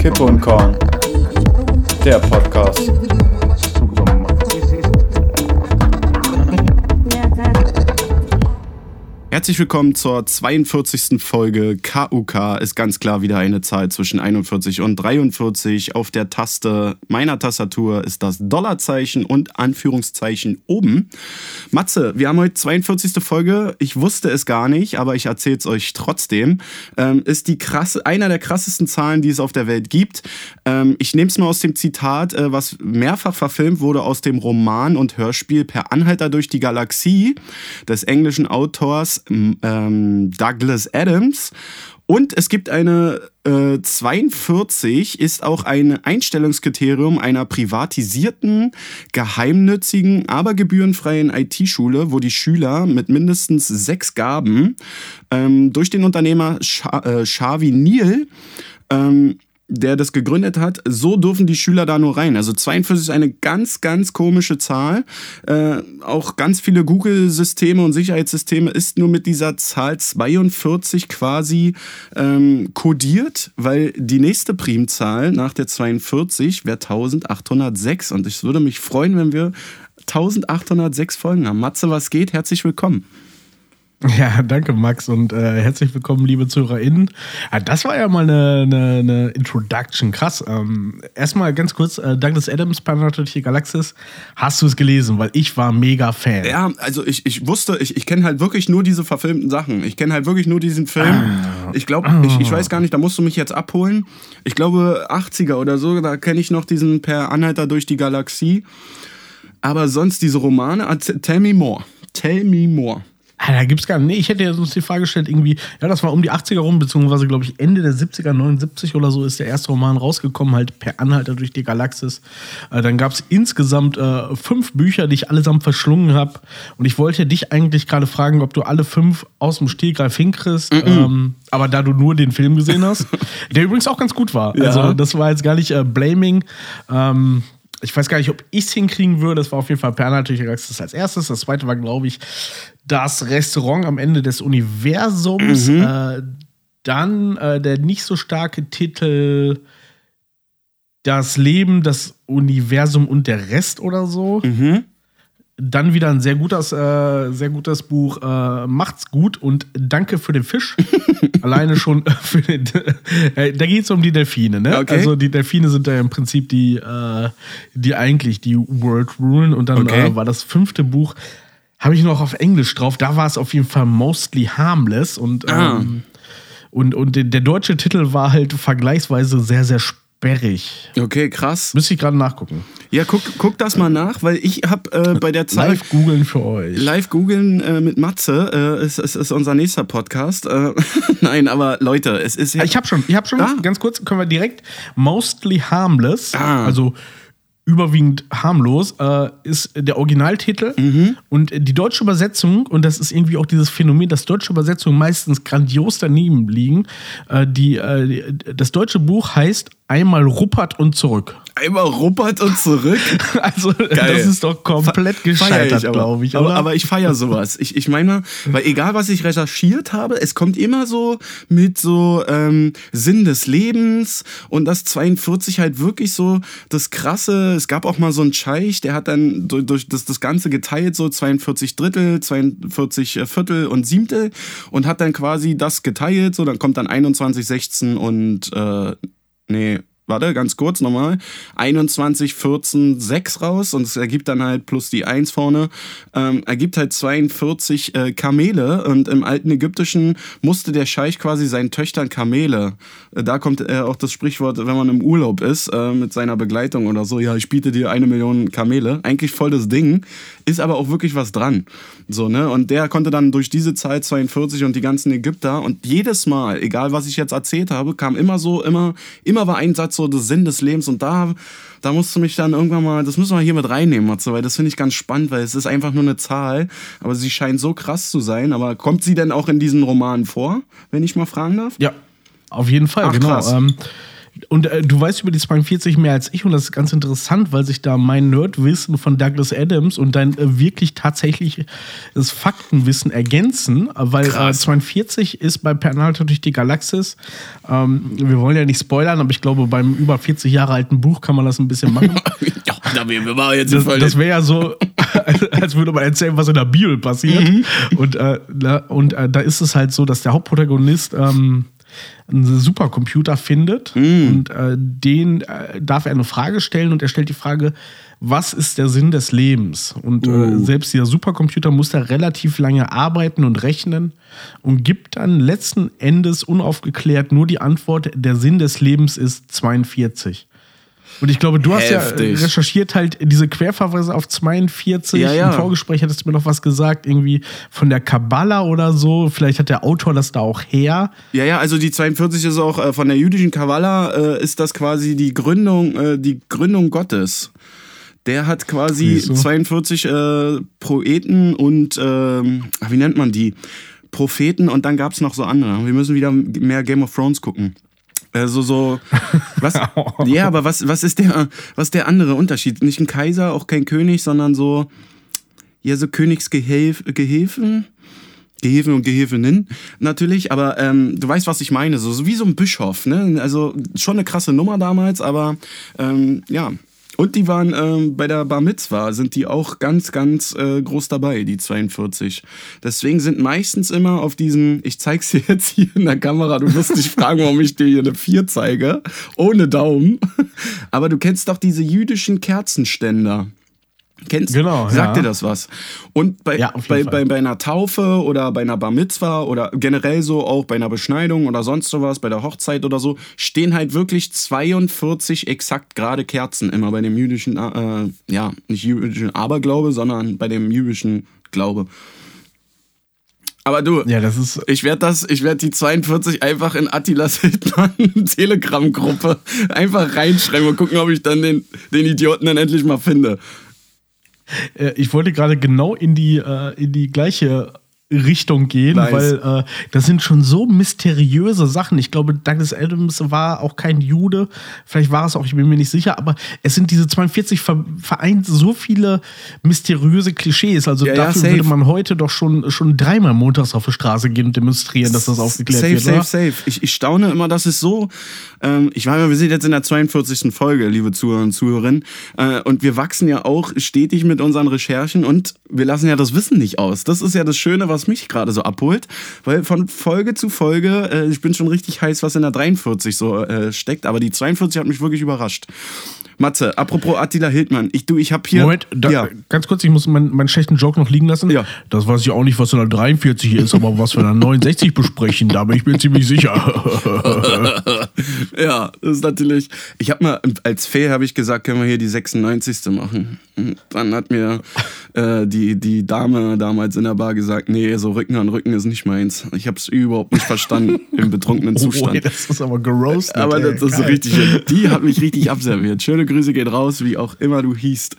Kippe und Korn, der Podcast. Herzlich willkommen zur 42. Folge. KUK ist ganz klar wieder eine Zahl zwischen 41 und 43. Auf der Taste meiner Tastatur ist das Dollarzeichen und Anführungszeichen oben. Matze, wir haben heute 42. Folge. Ich wusste es gar nicht, aber ich erzähle es euch trotzdem. Ähm, ist die krasse, einer der krassesten Zahlen, die es auf der Welt gibt. Ähm, ich nehme es mal aus dem Zitat, äh, was mehrfach verfilmt wurde aus dem Roman und Hörspiel Per Anhalter durch die Galaxie des englischen Autors ähm, Douglas Adams. Und es gibt eine äh, 42 ist auch ein Einstellungskriterium einer privatisierten, geheimnützigen, aber gebührenfreien IT-Schule, wo die Schüler mit mindestens sechs Gaben ähm, durch den Unternehmer Xavi äh, Neal ähm, der das gegründet hat, so dürfen die Schüler da nur rein. Also 42 ist eine ganz, ganz komische Zahl. Äh, auch ganz viele Google-Systeme und Sicherheitssysteme ist nur mit dieser Zahl 42 quasi ähm, kodiert, weil die nächste Primzahl nach der 42 wäre 1806. Und ich würde mich freuen, wenn wir 1806 Folgen haben. Matze, was geht? Herzlich willkommen. Ja, danke Max und äh, herzlich willkommen, liebe ZuhörerInnen. Ja, das war ja mal eine, eine, eine Introduction, krass. Ähm, erstmal ganz kurz, äh, Douglas Adams, Planetary Galaxis, hast du es gelesen? Weil ich war mega Fan. Ja, also ich, ich wusste, ich, ich kenne halt wirklich nur diese verfilmten Sachen. Ich kenne halt wirklich nur diesen Film. Ah. Ich glaube, ah. ich, ich weiß gar nicht, da musst du mich jetzt abholen. Ich glaube 80er oder so, da kenne ich noch diesen Per Anhalter durch die Galaxie. Aber sonst diese Romane, tell me more. Tell me more. Ah, da gibt's gar nicht. Nee, ich hätte ja sonst die Frage gestellt, irgendwie, ja, das war um die 80er rum, beziehungsweise, glaube ich, Ende der 70er, 79 oder so ist der erste Roman rausgekommen, halt per Anhalter durch die Galaxis. Äh, dann gab's insgesamt äh, fünf Bücher, die ich allesamt verschlungen habe. Und ich wollte dich eigentlich gerade fragen, ob du alle fünf aus dem Stegreif hinkriegst. Mm -mm. Ähm, aber da du nur den Film gesehen hast, der übrigens auch ganz gut war. Ja. Also, das war jetzt gar nicht äh, Blaming. Ähm, ich weiß gar nicht, ob ich es hinkriegen würde. Das war auf jeden Fall Per natürlich als erstes. Das zweite war, glaube ich, das Restaurant am Ende des Universums. Mhm. Äh, dann äh, der nicht so starke Titel Das Leben, das Universum und der Rest oder so. Mhm. Dann wieder ein sehr gutes, äh, sehr gutes Buch. Äh, Macht's gut und danke für den Fisch. Alleine schon für den. Äh, da geht es um die Delfine, ne? Okay. Also die Delfine sind ja im Prinzip die, äh, die eigentlich die World rulen. Und dann okay. Äh, war das fünfte Buch, habe ich noch auf Englisch drauf. Da war es auf jeden Fall mostly harmless und. Ah. Ähm, und, und der deutsche Titel war halt vergleichsweise sehr, sehr sperrig. Okay, krass. Müsste ich gerade nachgucken. Ja, guck, guck das mal nach, weil ich habe äh, bei der Zeit. Live googeln für euch. Live googeln äh, mit Matze äh, ist, ist, ist unser nächster Podcast. Äh, nein, aber Leute, es ist ja. Ich habe schon, ich habe schon, ah. ganz kurz, können wir direkt Mostly Harmless, ah. also überwiegend harmlos, äh, ist der Originaltitel. Mhm. Und die deutsche Übersetzung, und das ist irgendwie auch dieses Phänomen, dass deutsche Übersetzungen meistens grandios daneben liegen. Äh, die, äh, das deutsche Buch heißt Einmal Ruppert und zurück. Einmal Ruppert und zurück? also, Geil. das ist doch komplett gescheitert, glaube ich. Aber, aber, ich feiere sowas. Ich, ich meine, weil egal, was ich recherchiert habe, es kommt immer so mit so ähm, Sinn des Lebens und das 42 halt wirklich so das krasse. Es gab auch mal so einen Scheich, der hat dann durch, durch das, das Ganze geteilt, so 42 Drittel, 42 äh, Viertel und Siebtel und hat dann quasi das geteilt. So, dann kommt dann 21, 16 und äh, nee, warte, ganz kurz nochmal, 21, 14, 6 raus und es ergibt dann halt plus die 1 vorne, ähm, ergibt halt 42 äh, Kamele und im alten Ägyptischen musste der Scheich quasi seinen Töchtern Kamele, äh, da kommt äh, auch das Sprichwort, wenn man im Urlaub ist, äh, mit seiner Begleitung oder so, ja, ich biete dir eine Million Kamele, eigentlich voll das Ding, ist aber auch wirklich was dran, so, ne, und der konnte dann durch diese Zeit 42 und die ganzen Ägypter und jedes Mal, egal was ich jetzt erzählt habe, kam immer so, immer, immer war ein Satz so der Sinn des Lebens. Und da, da musst du mich dann irgendwann mal, das müssen wir hier mit reinnehmen, Matze, weil das finde ich ganz spannend, weil es ist einfach nur eine Zahl, aber sie scheint so krass zu sein. Aber kommt sie denn auch in diesen Romanen vor, wenn ich mal fragen darf? Ja, auf jeden Fall, Ach, genau. Ähm, und äh, du weißt über die 42 mehr als ich und das ist ganz interessant, weil sich da mein Nerdwissen von Douglas Adams und dein äh, wirklich tatsächliches Faktenwissen ergänzen, weil äh, 42 ist bei Pernalter durch die Galaxis. Ähm, wir wollen ja nicht spoilern, aber ich glaube, beim über 40 Jahre alten Buch kann man das ein bisschen machen. ja, da wir mal jetzt das, das wäre ja so, als würde man erzählen, was in der Bibel passiert. Mhm. Und, äh, und äh, da ist es halt so, dass der Hauptprotagonist ähm, einen Supercomputer findet mm. und äh, den äh, darf er eine Frage stellen und er stellt die Frage, was ist der Sinn des Lebens? Und uh. äh, oh. selbst dieser Supercomputer muss da relativ lange arbeiten und rechnen und gibt dann letzten Endes unaufgeklärt nur die Antwort, der Sinn des Lebens ist 42. Und ich glaube, du Heftig. hast ja recherchiert halt diese Querverweise auf 42. Ja, ja. Im Vorgespräch hattest du mir noch was gesagt, irgendwie von der Kabbala oder so. Vielleicht hat der Autor das da auch her. Ja, ja, also die 42 ist auch äh, von der jüdischen Kabbala, äh, ist das quasi die Gründung, äh, die Gründung Gottes. Der hat quasi so. 42 äh, Poeten und, ähm, wie nennt man die? Propheten und dann gab es noch so andere. Wir müssen wieder mehr Game of Thrones gucken. Also so, was? ja, aber was, was ist der, was der andere Unterschied? Nicht ein Kaiser, auch kein König, sondern so, ja, so Königsgehilfen, Gehilfen und Gehilfinnen natürlich, aber ähm, du weißt, was ich meine, so, so wie so ein Bischof, ne? Also schon eine krasse Nummer damals, aber ähm, ja, und die waren ähm, bei der Bar Mitzwa, sind die auch ganz, ganz äh, groß dabei, die 42. Deswegen sind meistens immer auf diesen, ich zeig's dir jetzt hier in der Kamera, du wirst dich fragen, warum ich dir hier eine 4 zeige, ohne Daumen. Aber du kennst doch diese jüdischen Kerzenständer. Kennst genau, Sagt ja. dir das was? Und bei, ja, bei, bei, bei, einer Taufe oder bei einer Bar Mitzwa oder generell so auch bei einer Beschneidung oder sonst sowas, bei der Hochzeit oder so, stehen halt wirklich 42 exakt gerade Kerzen immer bei dem jüdischen, äh, ja, nicht jüdischen Aberglaube, sondern bei dem jüdischen Glaube. Aber du, ja, das ist ich werde das, ich werde die 42 einfach in Attilas Hildmann Telegram-Gruppe einfach reinschreiben und gucken, ob ich dann den, den Idioten dann endlich mal finde. Äh, ich wollte gerade genau in die, äh, in die gleiche Richtung gehen, nice. weil äh, das sind schon so mysteriöse Sachen. Ich glaube, Douglas Adams war auch kein Jude. Vielleicht war es auch, ich bin mir nicht sicher, aber es sind diese 42 vereint so viele mysteriöse Klischees. Also ja, dafür ja, würde man heute doch schon, schon dreimal montags auf die Straße gehen und demonstrieren, dass das aufgeklärt safe, wird. Safe, safe, safe. Ich, ich staune immer, dass es so. Ähm, ich meine, wir sind jetzt in der 42. Folge, liebe Zuhörer und Zuhörerinnen. Äh, und wir wachsen ja auch stetig mit unseren Recherchen und wir lassen ja das Wissen nicht aus. Das ist ja das Schöne, was was mich gerade so abholt, weil von Folge zu Folge, äh, ich bin schon richtig heiß, was in der 43 so äh, steckt, aber die 42 hat mich wirklich überrascht. Matze, apropos Attila Hildmann, ich, du, ich habe hier. Moment, da, ja. ganz kurz, ich muss meinen, meinen schlechten Joke noch liegen lassen. Ja. Das weiß ich auch nicht, was in der 43 ist, aber was wir in der 69 besprechen, da bin ich mir ziemlich sicher. ja, das ist natürlich. Ich habe mal, als Fee habe ich gesagt, können wir hier die 96. machen. Und dann hat mir äh, die, die Dame damals in der Bar gesagt, nee, so Rücken an Rücken ist nicht meins. Ich habe es überhaupt nicht verstanden im betrunkenen Zustand. Oh, das ist aber geroastet. Aber das, das ist richtig, die hat mich richtig abserviert. Schöne Grüße geht raus, wie auch immer du hießt.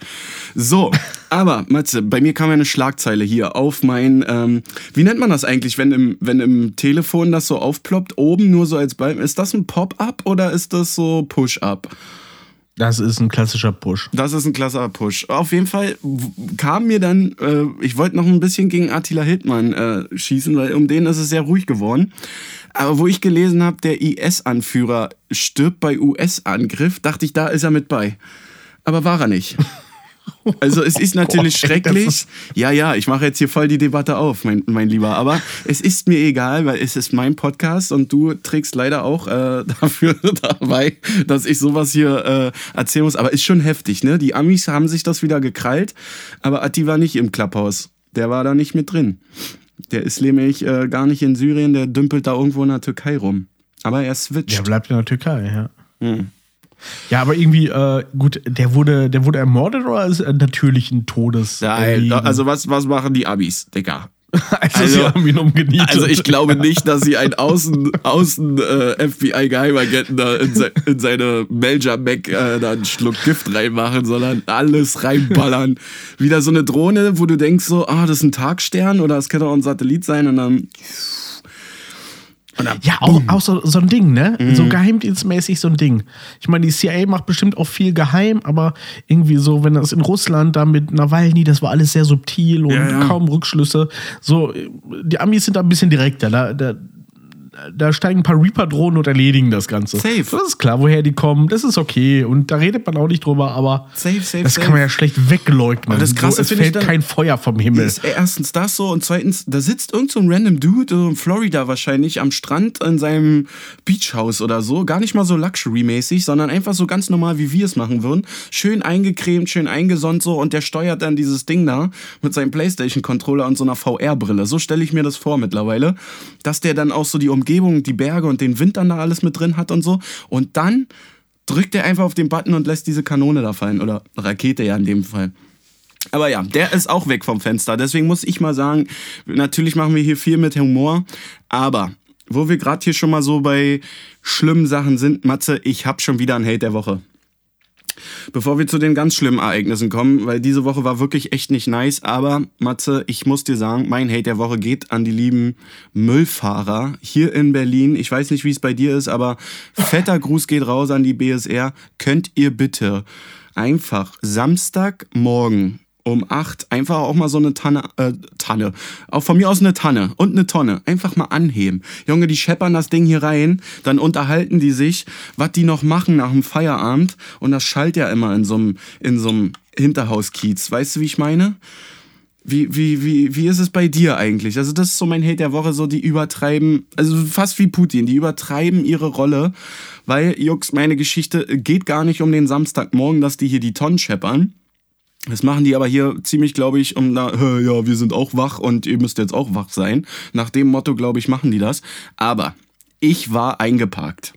So, aber Matze, bei mir kam ja eine Schlagzeile hier auf mein, ähm, wie nennt man das eigentlich, wenn im, wenn im Telefon das so aufploppt, oben nur so als Balken. Ist das ein Pop-up oder ist das so Push-up? Das ist ein klassischer Push. Das ist ein klassischer Push. Auf jeden Fall kam mir dann, äh, ich wollte noch ein bisschen gegen Attila Hildmann äh, schießen, weil um den ist es sehr ruhig geworden. Aber wo ich gelesen habe, der IS-Anführer stirbt bei US-Angriff, dachte ich, da ist er mit bei. Aber war er nicht. Also es ist natürlich Gott, schrecklich. Ja, ja, ich mache jetzt hier voll die Debatte auf, mein, mein Lieber. Aber es ist mir egal, weil es ist mein Podcast und du trägst leider auch äh, dafür dabei, dass ich sowas hier äh, erzählen muss. Aber ist schon heftig, ne? Die Amis haben sich das wieder gekrallt, aber Atti war nicht im Clubhaus. Der war da nicht mit drin. Der ist nämlich äh, gar nicht in Syrien, der dümpelt da irgendwo in der Türkei rum. Aber er switcht. Der bleibt in der Türkei, ja. Hm. Ja, aber irgendwie, äh, gut, der wurde, der wurde ermordet oder ist er natürlichen Todes? Nein, also was, was machen die Abis, Digga? Also, also, sie haben ihn umgenietet. Also ich glaube nicht, dass sie einen Außen, Außen äh, FBI-Geheimagenten da in, se in seine Melja Mac äh, da einen Schluck Gift reinmachen, sondern alles reinballern. Wieder so eine Drohne, wo du denkst so, ah, das ist ein Tagstern oder das könnte auch ein Satellit sein und dann Ja, auch, auch so, so ein Ding, ne? So geheimdienstmäßig so ein Ding. Ich meine, die CIA macht bestimmt auch viel geheim, aber irgendwie so, wenn das in Russland da mit Nawalny, das war alles sehr subtil und Ja, ja. kaum Rückschlüsse. So, die Amis sind da ein bisschen direkter. Da, da, da steigen ein paar Reaper-Drohnen und erledigen das Ganze. Safe. Das ist klar, woher die kommen. Das ist okay. Und da redet man auch nicht drüber, aber Safe, safe, das safe. kann man ja schlecht wegleugnen. Aber das Krasse so, es fällt dann- kein Feuer vom Himmel. Ist erstens das so und zweitens, da sitzt irgend so ein random Dude in Florida wahrscheinlich am Strand in seinem Beachhaus oder so. Gar nicht mal so Luxury-mäßig, sondern einfach so ganz normal, wie wir es machen würden. Schön eingecremt, schön eingesonnt so und der steuert dann dieses Ding da mit seinem Playstation-Controller und so einer VR-Brille. So stelle ich mir das vor mittlerweile. Dass der dann auch so die Umgebung, die Berge und den Wind dann da alles mit drin hat und so. Und dann drückt er einfach auf den Button und lässt diese Kanone da fallen. Oder Rakete ja in dem Fall. Aber ja, der ist auch weg vom Fenster. Deswegen muss ich mal sagen, natürlich machen wir hier viel mit Humor. Aber wo wir gerade hier schon mal so bei schlimmen Sachen sind, Matze, ich habe schon wieder einen Hate der Woche. Bevor wir zu den ganz schlimmen Ereignissen kommen, weil diese Woche war wirklich echt nicht nice, aber Matze, ich muss dir sagen, mein Hate der Woche geht an die lieben Müllfahrer hier in Berlin. Ich weiß nicht, wie es bei dir ist, aber fetter Gruß geht raus an die BSR. Könnt ihr bitte einfach Samstagmorgen um 8 einfach auch mal so eine Tanne, äh, Tanne, auch von mir aus eine Tanne und eine Tonne, einfach mal anheben. Junge, die scheppern das Ding hier rein, dann unterhalten die sich, was die noch machen nach dem Feierabend und das schallt ja immer in so einem in so einem Hinterhauskiez. Weißt du, wie ich meine? Wie, wie, wie, wie ist es bei dir eigentlich? Also, das ist so mein Hate der Woche, so die übertreiben, also fast wie Putin, die übertreiben ihre Rolle, weil, Jux, meine Geschichte geht gar nicht um den Samstagmorgen, dass die hier die Tonnen scheppern. Das machen die aber hier ziemlich, glaube ich, um "Hä, ja, wir sind auch wach und ihr müsst jetzt auch wach sein. Nach dem Motto, glaube ich, machen die das. Aber ich war eingeparkt.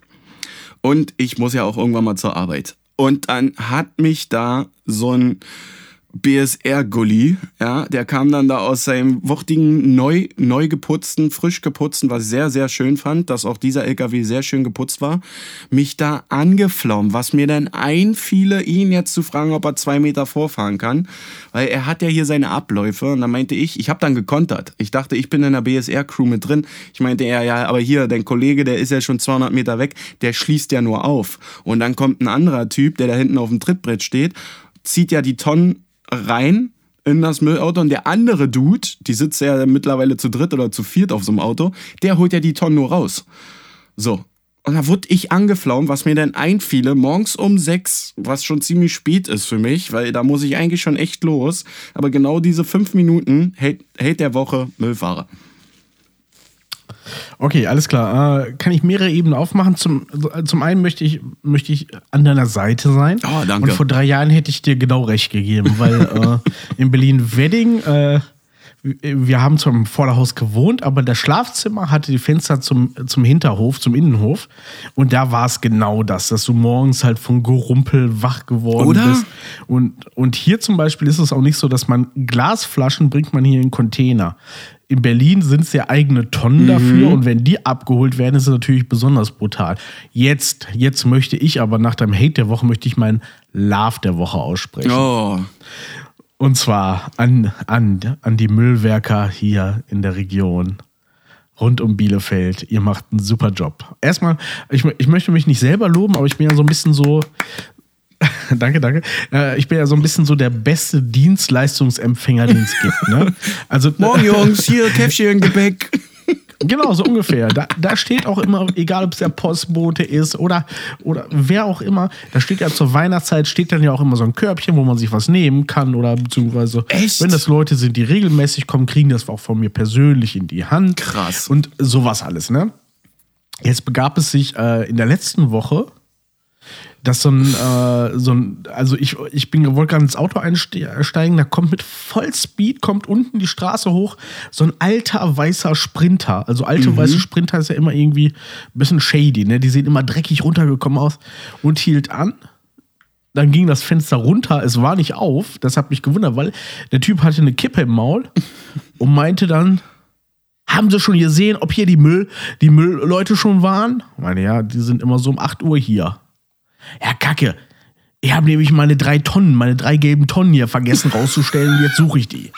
Und ich muss ja auch irgendwann mal zur Arbeit. Und dann hat mich da so ein BSR-Gully, ja, der kam dann da aus seinem wuchtigen, neu, neu geputzten, frisch geputzten, was ich sehr, sehr schön fand, dass auch dieser LKW sehr schön geputzt war, mich da angeflaumt, was mir dann einfiele, ihn jetzt zu fragen, ob er zwei Meter vorfahren kann, weil er hat ja hier seine Abläufe und dann meinte ich, ich habe dann gekontert. Ich dachte, ich bin in der BSR-Crew mit drin. Ich meinte, ja, ja, aber hier, dein Kollege, der ist ja schon 200 Meter weg, der schließt ja nur auf. Und dann kommt ein anderer Typ, der da hinten auf dem Trittbrett steht, zieht ja die Tonnen rein in das Müllauto und der andere Dude, die sitzt ja mittlerweile zu dritt oder zu viert auf so einem Auto, der holt ja die Tonnen nur raus. So. Und da wurde ich angeflaumt, was mir dann einfiele, morgens um sechs, was schon ziemlich spät ist für mich, weil da muss ich eigentlich schon echt los. Aber genau diese fünf Minuten hält, hält der Woche Müllfahrer. Okay, alles klar. Äh, kann ich mehrere Ebenen aufmachen? Zum, äh, zum einen möchte ich, möchte ich an deiner Seite sein. Oh, danke. Und vor drei Jahren hätte ich dir genau recht gegeben, weil äh, in Berlin-Wedding, äh, wir haben zwar im Vorderhaus gewohnt, aber das Schlafzimmer hatte die Fenster zum, zum Hinterhof, zum Innenhof. Und da war es genau das, dass du morgens halt von Gerumpel wach geworden Oder? bist. Und, und hier zum Beispiel ist es auch nicht so, dass man Glasflaschen bringt man hier in Container. In Berlin sind es ja eigene Tonnen dafür und wenn die abgeholt werden, ist es natürlich besonders brutal. Jetzt, jetzt möchte ich aber nach deinem Hate der Woche möchte ich meinen Love der Woche aussprechen. Oh. Und zwar an, an, an die Müllwerker hier in der Region. Rund um Bielefeld. Ihr macht einen super Job. Erstmal, ich, ich möchte mich nicht selber loben, aber ich bin ja so ein bisschen so. danke, danke. Äh, ich bin ja so ein bisschen so der beste Dienstleistungsempfänger, den es gibt. Ne? Also, Morgen, Jungs, hier Käffchen, Gebäck. Genau, so ungefähr. Da, da steht auch immer, egal ob es der Postbote ist oder, oder wer auch immer, da steht ja zur Weihnachtszeit, steht dann ja auch immer so ein Körbchen, wo man sich was nehmen kann oder beziehungsweise, Echt? wenn das Leute sind, die regelmäßig kommen, kriegen das auch von mir persönlich in die Hand. Krass. Und sowas alles, ne? Jetzt begab es sich äh, in der letzten Woche, dass so ein, äh, so ein also ich, ich bin wollte gerade ins Auto einsteigen, da kommt mit Vollspeed, kommt unten die Straße hoch, so ein alter weißer Sprinter. Also alte weiße Sprinter ist ja immer irgendwie ein bisschen shady, ne? Die sehen immer dreckig runtergekommen aus und hielt an. Dann ging das Fenster runter, es war nicht auf. Das hat mich gewundert, weil der Typ hatte eine Kippe im Maul und meinte dann, haben Sie schon gesehen, ob hier die Müll, die Müllleute schon waren? Ich meine, ja, die sind immer so um 8 Uhr hier. Ja, Kacke. Ich habe nämlich meine drei Tonnen, meine drei gelben Tonnen hier vergessen rauszustellen. Jetzt suche ich die.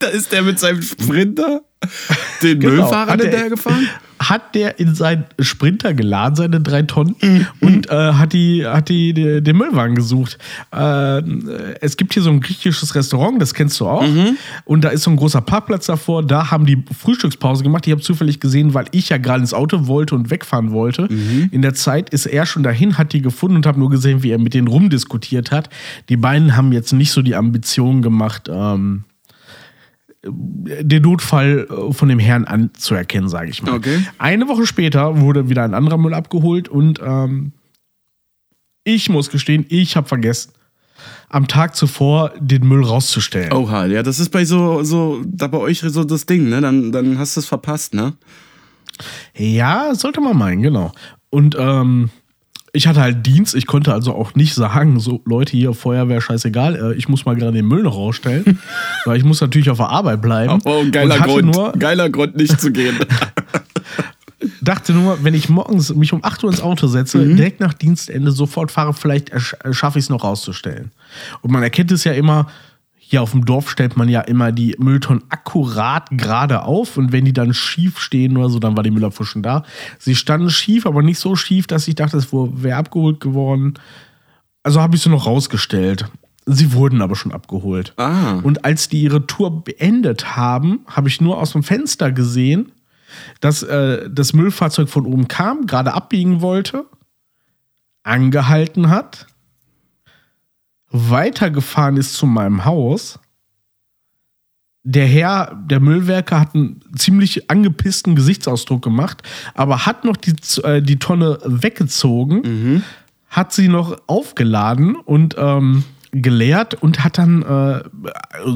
Da ist der mit seinem Sprinter den Genau. Müllfahrer Hat er- hinterher gefahren. hat der in seinen Sprinter geladen, seine drei Tonnen, und äh, hat, die, hat die, die, den Müllwagen gesucht. Äh, es gibt hier so ein griechisches Restaurant, das kennst du auch. Und da ist so ein großer Parkplatz davor. Da haben die Frühstückspause gemacht. Ich habe zufällig gesehen, weil ich ja gerade ins Auto wollte und wegfahren wollte. In der Zeit ist er schon dahin, hat die gefunden und habe nur gesehen, wie er mit denen rumdiskutiert hat. Die beiden haben jetzt nicht so die Ambition gemacht, ähm, den Notfall äh, von dem Herrn anzuerkennen, sage ich mal. Okay. Eine Woche später wurde wieder ein anderer Müll abgeholt und ähm, ich muss gestehen, ich habe vergessen, am Tag zuvor den Müll rauszustellen. Oha, ja, das ist bei so, so, da bei euch so das Ding, ne? Dann, dann hast du es verpasst, ne? Ja, sollte man meinen, genau. Und ähm, ich hatte halt Dienst, ich konnte also auch nicht sagen, so Leute hier, Feuerwehr, scheißegal, äh, ich muss mal gerade den Müll noch rausstellen, weil ich muss natürlich auf der Arbeit bleiben. Oh, ein geiler Grund. Nur, geiler Grund, nicht zu gehen. dachte nur, wenn ich morgens mich um 8 Uhr ins Auto setze, Mhm. direkt nach Dienstende sofort fahre, vielleicht äh, schaffe ich es noch rauszustellen. Und man erkennt es ja immer, hier auf dem Dorf stellt man ja immer die Mülltonnen akkurat gerade auf und wenn die dann schief stehen oder so, dann war die Müllabfuhr schon da. Sie standen schief, aber nicht so schief, dass ich dachte, es wäre abgeholt geworden. Also habe ich sie noch rausgestellt. Sie wurden aber schon abgeholt. Ah. Und als die ihre Tour beendet haben, habe ich nur aus dem Fenster gesehen, dass äh, das Müllfahrzeug von oben kam, gerade abbiegen wollte, angehalten hat, weitergefahren ist zu meinem Haus. Der Herr, der Müllwerker, hat einen ziemlich angepissten Gesichtsausdruck gemacht, aber hat noch die, äh, die Tonne weggezogen, hat sie noch aufgeladen und ähm, geleert und hat dann äh,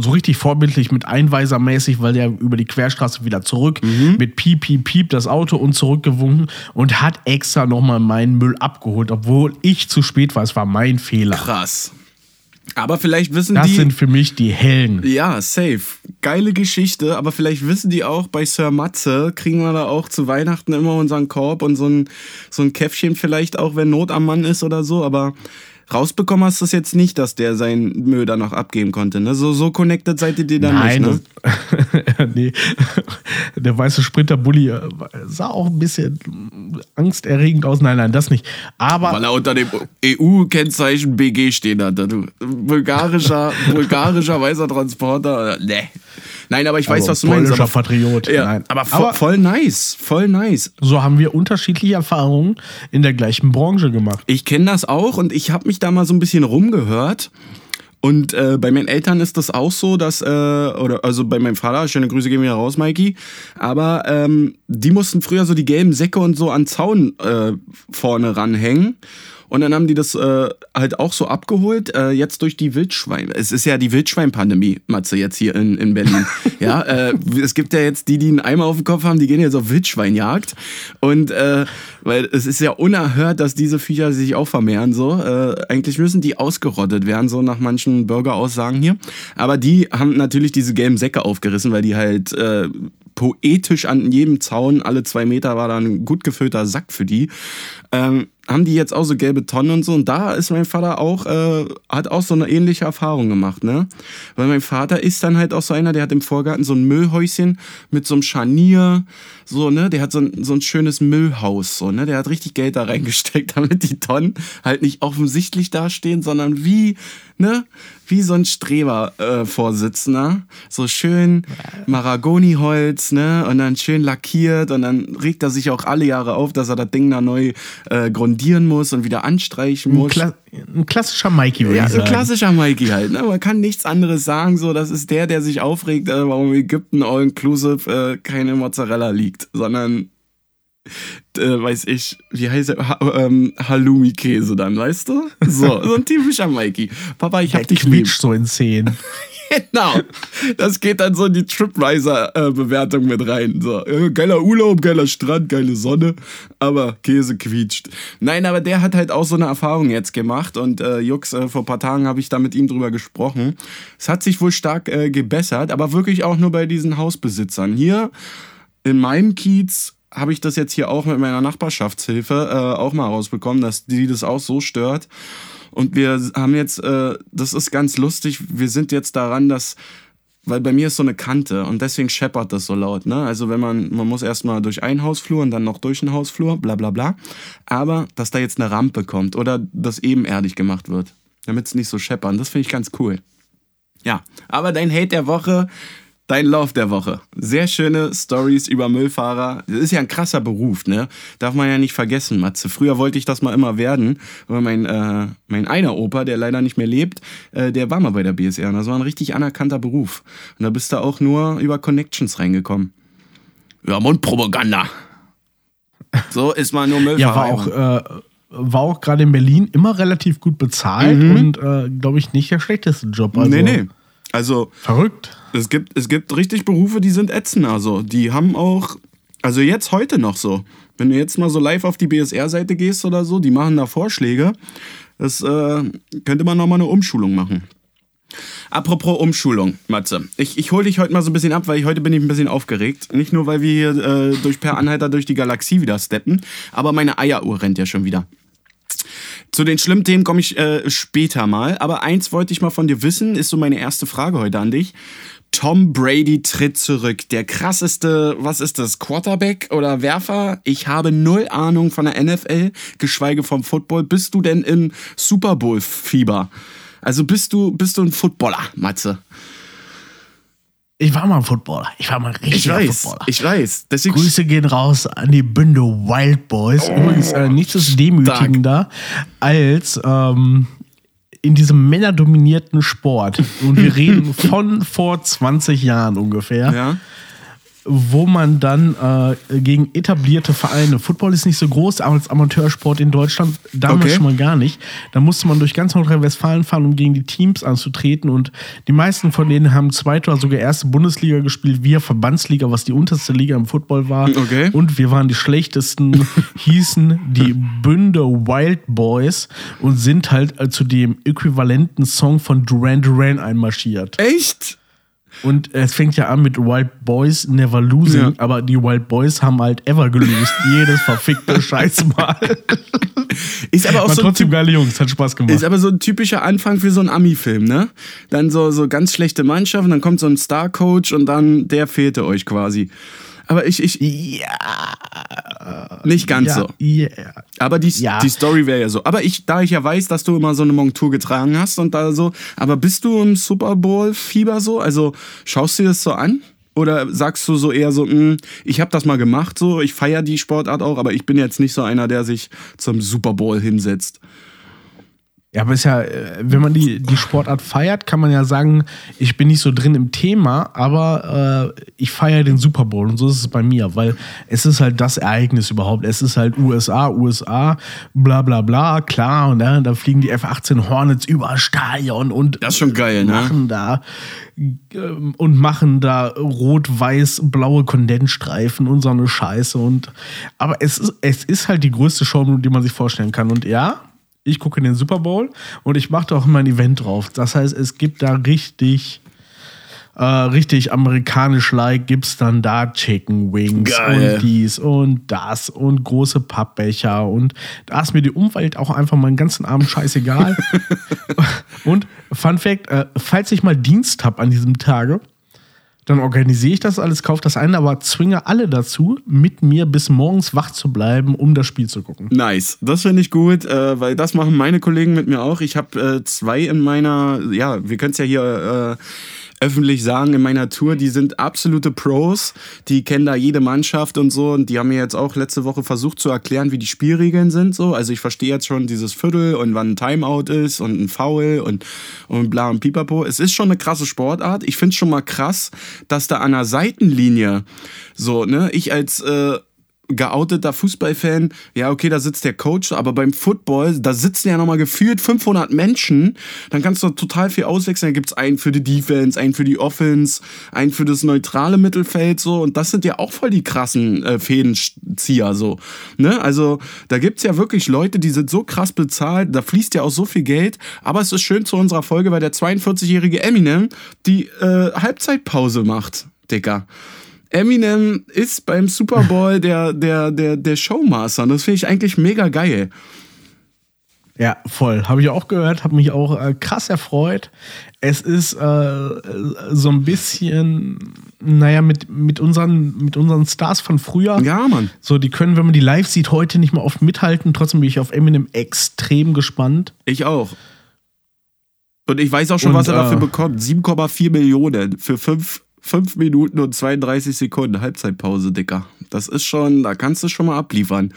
so richtig vorbildlich mit Einweisermäßig, weil der über die Querstraße wieder zurück mit Piep, Piep, Piep das Auto und zurückgewunken und hat extra nochmal meinen Müll abgeholt, obwohl ich zu spät war. Es war mein Fehler. Krass. Aber vielleicht wissen Das die. sind für mich die Hellen. ja, safe. Geile Geschichte, aber vielleicht wissen die auch, bei Sir Matze kriegen wir da auch zu Weihnachten immer unseren Korb und so ein, so ein Käffchen vielleicht auch, wenn Not am Mann ist oder so, aber rausbekommen hast du es jetzt nicht, dass der seinen Müll da noch abgeben konnte, ne? So, so connected seid ihr dir dann Nein, nicht, ne? das, nee. Der weiße Sprinter-Bully äh, sah auch ein bisschen angsterregend aus. Nein, nein, das nicht. Aber Weil er unter dem EU-Kennzeichen BG stehen. Du, bulgarischer, bulgarischer weißer Transporter. äh, Nee. Nein, aber ich weiß, Aber was du meinst. polnischer Aber, Patriot. ja, Nein. aber, vo Aber- voll nice. Voll nice. so haben wir unterschiedliche Erfahrungen in der gleichen Branche gemacht. Ich kenne das auch und ich habe mich da mal so ein bisschen rumgehört. Und äh, bei meinen Eltern ist das auch so, dass, äh, oder also bei meinem Vater, schöne Grüße gehen wieder raus, Mikey, aber ähm, die mussten früher so die gelben Säcke und so an Zaun äh, vorne ranhängen. Und dann haben die das äh, halt auch so abgeholt, äh, jetzt durch die Wildschwein. Es ist ja die Wildschwein-Pandemie, Matze, jetzt hier in, in Berlin. ja, äh, es gibt ja jetzt die, die einen Eimer auf dem Kopf haben, die gehen jetzt auf Wildschweinjagd. Und äh, weil es ist ja unerhört, dass diese Viecher sich auch vermehren. So, äh, eigentlich müssen die ausgerottet werden, so nach manchen Bürgeraussagen hier. Aber die haben natürlich diese gelben Säcke aufgerissen, weil die halt äh, poetisch an jedem Zaun, alle zwei Meter war da ein gut gefüllter Sack für die. Ähm, haben die jetzt auch so gelbe Tonnen und so. Und da ist mein Vater auch, äh, hat auch so eine ähnliche Erfahrung gemacht, ne? Weil mein Vater ist dann halt auch so einer, der hat im Vorgarten so ein Müllhäuschen mit so einem Scharnier, so, ne? Der hat so ein, so ein schönes Müllhaus, so, ne? Der hat richtig Geld da reingesteckt, damit die Tonnen halt nicht offensichtlich dastehen, sondern wie, ne? Wie so ein Streber-Vorsitzender. so schön Mahagoniholz, ne? Und dann schön lackiert und dann regt er sich auch alle Jahre auf, dass er das Ding da neu äh, grundieren muss und wieder anstreichen Ein, muss. Kla ein klassischer Mikey, würde Ja, ich so ein sagen. klassischer Mikey halt. Ne? Man kann nichts anderes sagen. So, das ist der, der sich aufregt, äh, warum in Ägypten all-inclusive äh, keine Mozzarella liegt, sondern äh, weiß ich, wie heißt er? Ha ähm, Halloumi-Käse dann, weißt du? So, so ein typischer Mikey. Papa, ich hab Der dich quietscht so in Szenen. Genau. Das geht dann so in die TripRiser-Bewertung mit rein. So, äh, geiler Urlaub, geiler Strand, geile Sonne, aber Käse quietscht. Nein, aber der hat halt auch so eine Erfahrung jetzt gemacht und äh, Jux, äh, vor ein paar Tagen habe ich da mit ihm drüber gesprochen. Es hat sich wohl stark äh, gebessert, aber wirklich auch nur bei diesen Hausbesitzern. Hier in meinem Kiez habe ich das jetzt hier auch mit meiner Nachbarschaftshilfe äh, auch mal rausbekommen, dass die das auch so stört. Und wir haben jetzt, äh, das ist ganz lustig, wir sind jetzt daran, dass weil bei mir ist so eine Kante und deswegen scheppert das so laut. Ne? Also wenn man, man muss erstmal durch einen Hausflur und dann noch durch einen Hausflur, bla bla bla. Aber dass da jetzt eine Rampe kommt oder das ebenerdig gemacht wird, damit es nicht so scheppern, das finde ich ganz cool. Ja, aber dein Hate der Woche, dein Lauf der Woche. Sehr schöne Stories über Müllfahrer. Das ist ja ein krasser Beruf, ne? Darf man ja nicht vergessen, Matze. Früher wollte ich das mal immer werden, aber mein, äh, mein einer Opa, der leider nicht mehr lebt, äh, der war mal bei der BSR. Und das war ein richtig anerkannter Beruf. Und da bist du auch nur über Connections reingekommen. Ja, Mundpropaganda. So ist man nur Müllfahrer. Ja, war auch, äh, war auch gerade in Berlin immer relativ gut bezahlt Mhm. und äh, glaube ich nicht der schlechteste Job. Also, nee, nee. Also, Verrückt. Es gibt, es gibt richtig Berufe, die sind ätzend. Also, die haben auch, also jetzt heute noch so. Wenn du jetzt mal so live auf die BSR-Seite gehst oder so, die machen da Vorschläge. Das äh, könnte man nochmal eine Umschulung machen. Apropos Umschulung, Matze. Ich, ich hole dich heute mal so ein bisschen ab, weil ich heute bin ich ein bisschen aufgeregt. Nicht nur, weil wir hier äh, durch Per Anhalter durch die Galaxie wieder steppen, aber meine Eieruhr rennt ja schon wieder. Zu den schlimmen Themen komme ich äh, später mal. Aber eins wollte ich mal von dir wissen, ist so meine erste Frage heute an dich. Tom Brady tritt zurück. Der krasseste, was ist das, Quarterback oder Werfer? Ich habe null Ahnung von der NFL, geschweige vom Football. Bist du denn in Super Bowl-Fieber? Also bist du, bist du ein Footballer, Matze? Ich war mal ein Footballer. Ich war mal ein Ich weiß, Footballer. ich weiß. Deswegen Grüße gehen raus an die Bünde Wild Boys. Übrigens, äh, nichts ist demütigender als ähm, in diesem männerdominierten Sport. Und wir reden von vor 20 Jahren ungefähr. ja. Wo man dann äh, gegen etablierte Vereine, Football ist nicht so groß als Amateursport in Deutschland, damals Okay. schon mal gar nicht. Da musste man durch ganz Nordrhein-Westfalen fahren, um gegen die Teams anzutreten und die meisten von denen haben zweite oder sogar erste Bundesliga gespielt, wir Verbandsliga, was die unterste Liga im Football war. Okay. Und wir waren die schlechtesten, hießen die Bünde Wild Boys und sind halt äh, zu dem äquivalenten Song von Duran Duran einmarschiert. Echt? Und es fängt ja an mit Wild Boys Never Losing, Ja. aber die Wild Boys haben halt ever gelöst. Jedes verfickte Scheißmal. Ist aber auch War so trotzdem geile Jungs, hat Spaß gemacht. Ist aber so ein typischer Anfang für so einen Ami-Film, ne? Dann so, so ganz schlechte Mannschaft und dann kommt so ein Star-Coach und dann der fehlte euch quasi. Aber ich, ich, ja, nicht ganz ja, so. yeah. Aber die, Ja. die Story wäre ja so. Aber ich, da ich ja weiß, dass du immer so eine Montur getragen hast und da so, aber bist du im Super Bowl-Fieber so? Also schaust du dir das so an? Oder sagst du so eher so, "Hm, ich habe das mal gemacht, so, ich feiere die Sportart auch, aber ich bin jetzt nicht so einer, der sich zum Super Bowl hinsetzt. Ja, aber ist ja, äh, wenn man die, die Sportart feiert, kann man ja sagen, ich bin nicht so drin im Thema, aber äh, ich feiere den Super Bowl und so ist es bei mir, weil es ist halt das Ereignis überhaupt. Es ist halt USA, USA, bla bla bla, klar, und ja, da fliegen die F-18 Hornets über Stadion und Das ist schon geil, ne? machen da ähm, und machen da rot-weiß-blaue Kondensstreifen und so eine Scheiße und aber es ist, es ist halt die größte Show, die man sich vorstellen kann und ja, ich gucke den Super Bowl und ich mache da auch immer ein Event drauf. Das heißt, es gibt da richtig äh, richtig amerikanisch-like gibt es dann da Chicken Wings Geil. und dies und das und große Pappbecher und da ist mir die Umwelt auch einfach mal einen ganzen Abend scheißegal. und Fun Fact, äh, falls ich mal Dienst habe an diesem Tage, dann organisiere ich das alles, kaufe das ein, aber zwinge alle dazu, mit mir bis morgens wach zu bleiben, um das Spiel zu gucken. Nice, das finde ich gut, äh, weil das machen meine Kollegen mit mir auch. Ich habe äh, zwei in meiner, ja, wir können es ja hier äh, öffentlich sagen, in meiner Tour, die sind absolute Pros, die kennen da jede Mannschaft und so und die haben mir jetzt auch letzte Woche versucht zu erklären, wie die Spielregeln sind so. Also ich verstehe jetzt schon dieses Viertel und wann ein Timeout ist und ein Foul und, und bla und pipapo. Es ist schon eine krasse Sportart. Ich finde es schon mal krass, dass da an der Seitenlinie so, ne, ich als äh, geouteter Fußballfan, ja, okay, da sitzt der Coach, aber beim Football, da sitzen ja nochmal gefühlt 500 Menschen, dann kannst du total viel auswechseln. Da gibt's einen für die Defense, einen für die Offense, einen für das neutrale Mittelfeld, so, und das sind ja auch voll die krassen äh, Fädenzieher, so, ne, also, da gibt's ja wirklich Leute, die sind so krass bezahlt, da fließt ja auch so viel Geld, aber es ist schön zu unserer Folge, weil der 42-jährige Eminem die äh, Halbzeitpause macht, Dicker. Eminem ist beim Super Bowl der, der, der, der Showmaster. Und das finde ich eigentlich mega geil. Ja, voll. Habe ich auch gehört, habe mich auch äh, krass erfreut. Es ist äh, so ein bisschen, naja, mit, mit, unseren, mit unseren Stars von früher. Ja, Mann. So, die können, wenn man die live sieht, heute nicht mehr oft mithalten. Trotzdem bin ich auf Eminem extrem gespannt. Ich auch. Und ich weiß auch schon, Und, was er dafür äh, bekommt. 7,4 Millionen für 5, 5 Minuten und 32 Sekunden Halbzeitpause, Dicker. Das ist schon, da kannst du schon mal abliefern.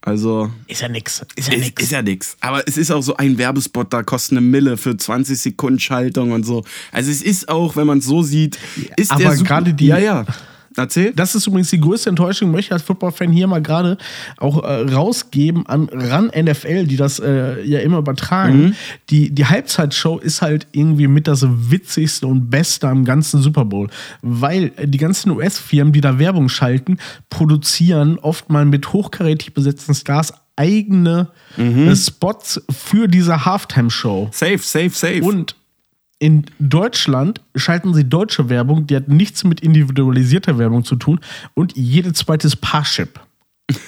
Also, Ist ja nix. Ist ja ist, nix. ist ja nix. Aber es ist auch so ein Werbespot, da kostet eine Mille für 20 Sekunden Schaltung und so. Also es ist auch, wenn man es so sieht, ist aber der super- gerade die- Ja, ja. Erzähl. Das ist übrigens die größte Enttäuschung, möchte ich als Football-Fan hier mal gerade auch äh, rausgeben an RAN NFL, die das äh, ja immer übertragen. Die, die Halbzeitshow ist halt irgendwie mit das witzigste und beste am ganzen Super Bowl, weil äh, die ganzen US-Firmen, die da Werbung schalten, produzieren oft mal mit hochkarätig besetzten Stars eigene äh, Spots für diese Halftime-Show. Safe, safe, safe. Und in Deutschland schalten sie deutsche Werbung, die hat nichts mit individualisierter Werbung zu tun und jede zweite ist Parship.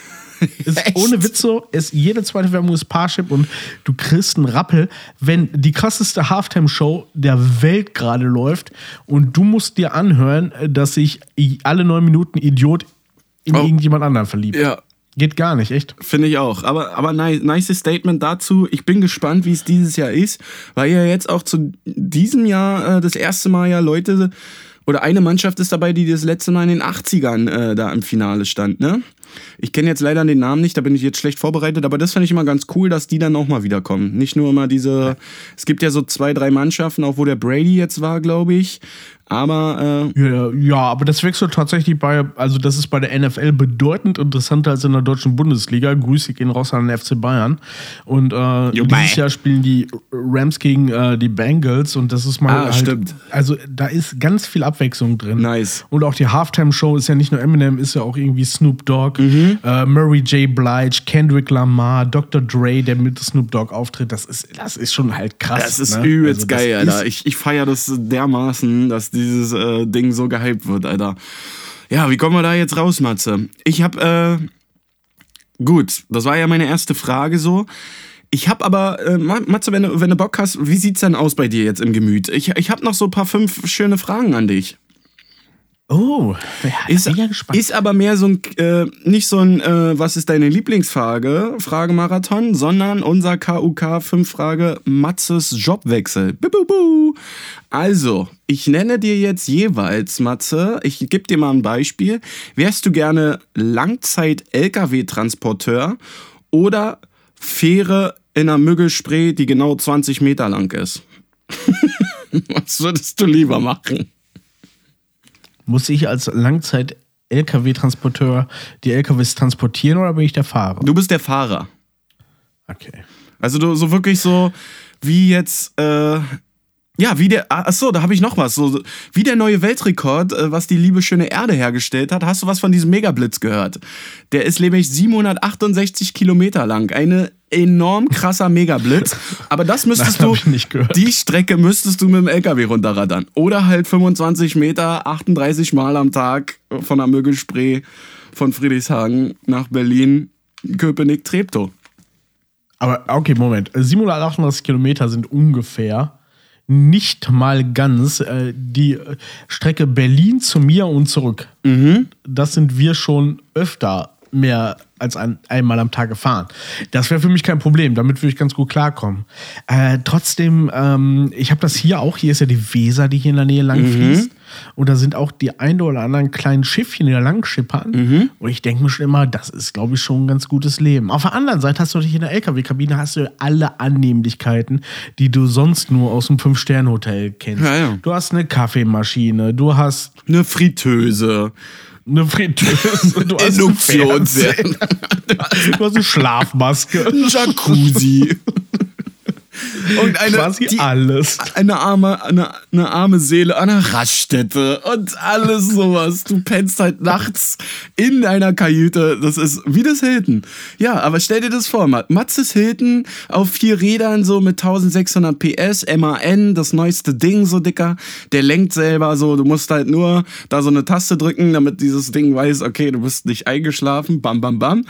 ist ohne Witz so, ist jede zweite Werbung ist Parship und du kriegst einen Rappel, wenn die krasseste Halftime-Show der Welt gerade läuft und du musst dir anhören, dass sich alle neun Minuten Idiot in Oh. irgendjemand anderen verliebt. ja, Geht gar nicht, echt. Finde ich auch. Aber, aber nice, Statement dazu. Ich bin gespannt, wie es dieses Jahr ist, weil ja jetzt auch zu diesem Jahr äh, das erste Mal ja Leute oder eine Mannschaft ist dabei, die das letzte Mal in den 80ern äh, da im Finale stand, ne? Ich kenne jetzt leider den Namen nicht, da bin ich jetzt schlecht vorbereitet, aber das fand ich immer ganz cool, dass die dann auch mal wiederkommen. Nicht nur immer diese, es gibt ja so zwei, drei Mannschaften, auch wo der Brady jetzt war, glaube ich. Aber äh, Ja, ja, aber das wechselt tatsächlich bei, also das ist bei der NFL bedeutend interessanter als in der deutschen Bundesliga. Grüße gehen raus an den FC Bayern. Und äh, dieses. Jahr spielen die Rams gegen äh, die Bengals und das ist mal Ah, halt, stimmt. Also da ist ganz viel Abwechslung drin. Nice. Und auch die Halftime-Show ist ja nicht nur Eminem, ist ja auch irgendwie Snoop Dogg, Mhm. äh, Murray J. Blige, Kendrick Lamar, Dr. Dre, der mit Snoop Dogg auftritt. Das ist, das ist schon halt krass. Das ist ne? übelst Also das geil, Alter. Ich, ich feiere das dermaßen, dass dieses äh, Ding so gehypt wird, Alter. Ja, wie kommen wir da jetzt raus, Matze? Ich hab, äh, gut, das war ja meine erste Frage so. Ich hab aber, äh, Ma- Matze, wenn du, wenn du Bock hast, wie sieht's denn aus bei dir jetzt im Gemüt? Ich, ich hab noch so ein paar fünf schöne Fragen an dich. Oh, ja, Ist, bin ja gespannt. ist aber mehr so ein, äh, nicht so ein, äh, was ist deine Lieblingsfrage, Fragemarathon, sondern unser KUK 5 Frage Matzes Jobwechsel. Bu, bu, bu. Also, ich nenne dir jetzt jeweils, Matze, ich gebe dir mal ein Beispiel. Wärst du gerne Langzeit-LKW-Transporteur oder Fähre in einer Müggelspray, die genau 20 Meter lang ist? was würdest du lieber machen? Muss ich als Langzeit-LKW-Transporteur die LKWs transportieren oder bin ich der Fahrer? Du bist der Fahrer. Okay. Also du, so wirklich so wie jetzt, äh, ja, wie der, ah, achso, da habe ich noch was. So, wie der neue Weltrekord, äh, was die liebe schöne Erde hergestellt hat. Hast du was von diesem Megablitz gehört? Der ist nämlich 768 Kilometer lang. Eine enorm krasser Megablitz. Aber das müsstest hab du, ich nicht gehört. die Strecke müsstest du mit dem LKW runterraddern. Oder halt 25 Meter, 38 Mal am Tag von der Mögelspray von Friedrichshagen nach Berlin, Köpenick, Treptow. Aber okay, Moment. 738 Kilometer sind ungefähr nicht mal ganz äh, die Strecke Berlin zu mir und zurück. Das sind wir schon öfter mehr als ein, einmal am Tag gefahren. Das wäre für mich kein Problem, damit würde ich ganz gut klarkommen. Äh, trotzdem, ähm, ich habe das hier auch, hier ist ja die Weser, die hier in der Nähe lang fließt. Und da sind auch die ein oder anderen kleinen Schiffchen, die da lang schippern. Und ich denke mir schon immer, das ist, glaube ich, schon ein ganz gutes Leben. Auf der anderen Seite hast du natürlich in der LKW-Kabine hast du alle Annehmlichkeiten, die du sonst nur aus dem Fünf-Sterne-Hotel kennst. Ja, ja. Du hast eine Kaffeemaschine, du hast Eine Fritteuse. eine Fritteuse, du hast Induktionsherd. Du hast eine Schlafmaske. Ein Jacuzzi. Und eine, Quasi die, alles. eine, arme, eine, eine arme Seele an einer Raststätte und alles sowas. Du pennst halt nachts in deiner Kajüte. Das ist wie das Hilton. Ja, aber stell dir das vor, Ma- Matzes Hilton auf vier Rädern so mit 1600 PS, MAN, das neueste Ding so dicker. Der lenkt selber so. Du musst halt nur da so eine Taste drücken, damit dieses Ding weiß, okay, du bist nicht eingeschlafen. Bam, bam, bam.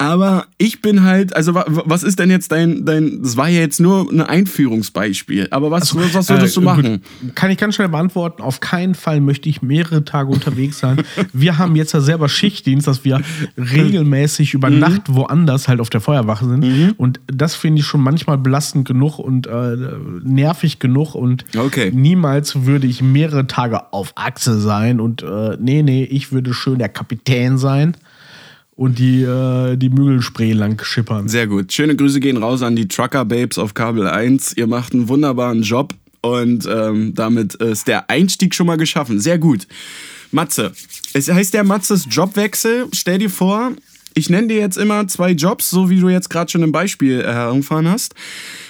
Aber ich bin halt, also was ist denn jetzt dein, dein, das war ja jetzt nur ein Einführungsbeispiel, aber was, also, was würdest äh, du machen? Kann ich ganz schnell beantworten, auf keinen Fall möchte ich mehrere Tage unterwegs sein. wir haben jetzt ja selber Schichtdienst, dass wir regelmäßig über mhm. Nacht woanders halt auf der Feuerwache sind mhm. und das finde ich schon manchmal belastend genug und äh, nervig genug und okay. niemals würde ich mehrere Tage auf Achse sein und äh, nee, nee, ich würde schön der Kapitän sein und die, äh, die Mügelspray lang schippern. Sehr gut. Schöne Grüße gehen raus an die Trucker Babes auf Kabel 1. Ihr macht einen wunderbaren Job und ähm, damit ist der Einstieg schon mal geschaffen. Sehr gut. Matze. Es heißt ja Matzes Jobwechsel. Stell dir vor, ich nenne dir jetzt immer zwei Jobs, so wie du jetzt gerade schon im Beispiel äh, herumfahren hast.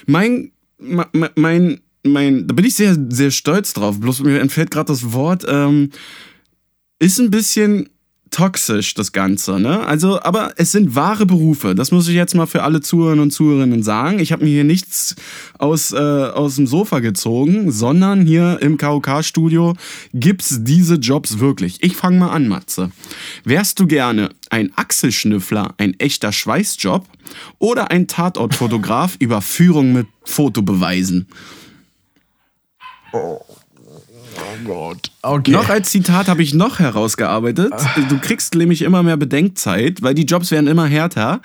Mein, mein, mein, da bin ich sehr, sehr stolz drauf. Bloß mir entfällt gerade das Wort. Ähm, ist ein bisschen toxisch, das Ganze, ne? Also, aber es sind wahre Berufe. Das muss ich jetzt mal für alle Zuhörer und Zuhörerinnen sagen. Ich habe mir hier nichts aus, äh, aus dem Sofa gezogen, sondern hier im KOK-Studio gibt's diese Jobs wirklich. Ich fange mal an, Matze. Wärst du gerne ein Achselschnüffler, ein echter Schweißjob oder ein Tatortfotograf über Führung mit Fotobeweisen? Oh. Oh Gott. Okay. Noch als Zitat habe ich noch herausgearbeitet. Du kriegst nämlich immer mehr Bedenkzeit, weil die Jobs werden immer härter.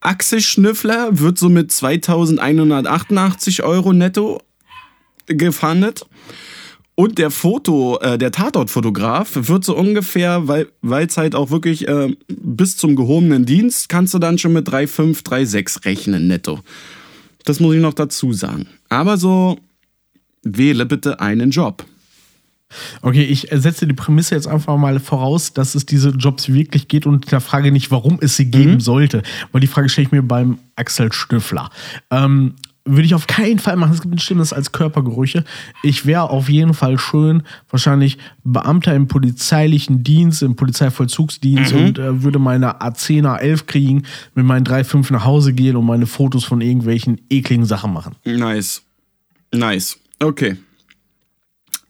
Axel Schnüffler wird so mit 2188 Euro netto gefahndet. Und der Foto, äh, der Tatortfotograf wird so ungefähr, weil es halt auch wirklich äh, bis zum gehobenen Dienst kannst du dann schon mit 3,5, 3,6 rechnen netto. Das muss ich noch dazu sagen. Aber so, wähle bitte einen Job. Okay, ich setze die Prämisse jetzt einfach mal voraus, dass es diese Jobs wirklich geht und der Frage nicht, warum es sie geben mhm. sollte. Weil die Frage stelle ich mir beim Axel Stöffler. Ähm, würde ich auf keinen Fall machen. Es gibt Schlimmes als Körpergerüche. Ich wäre auf jeden Fall schön, wahrscheinlich Beamter im polizeilichen Dienst, im Polizeivollzugsdienst mhm. und äh, würde meine A10, A11 kriegen, mit meinen 3,5 nach Hause gehen und meine Fotos von irgendwelchen ekligen Sachen machen. Nice. Nice. Okay.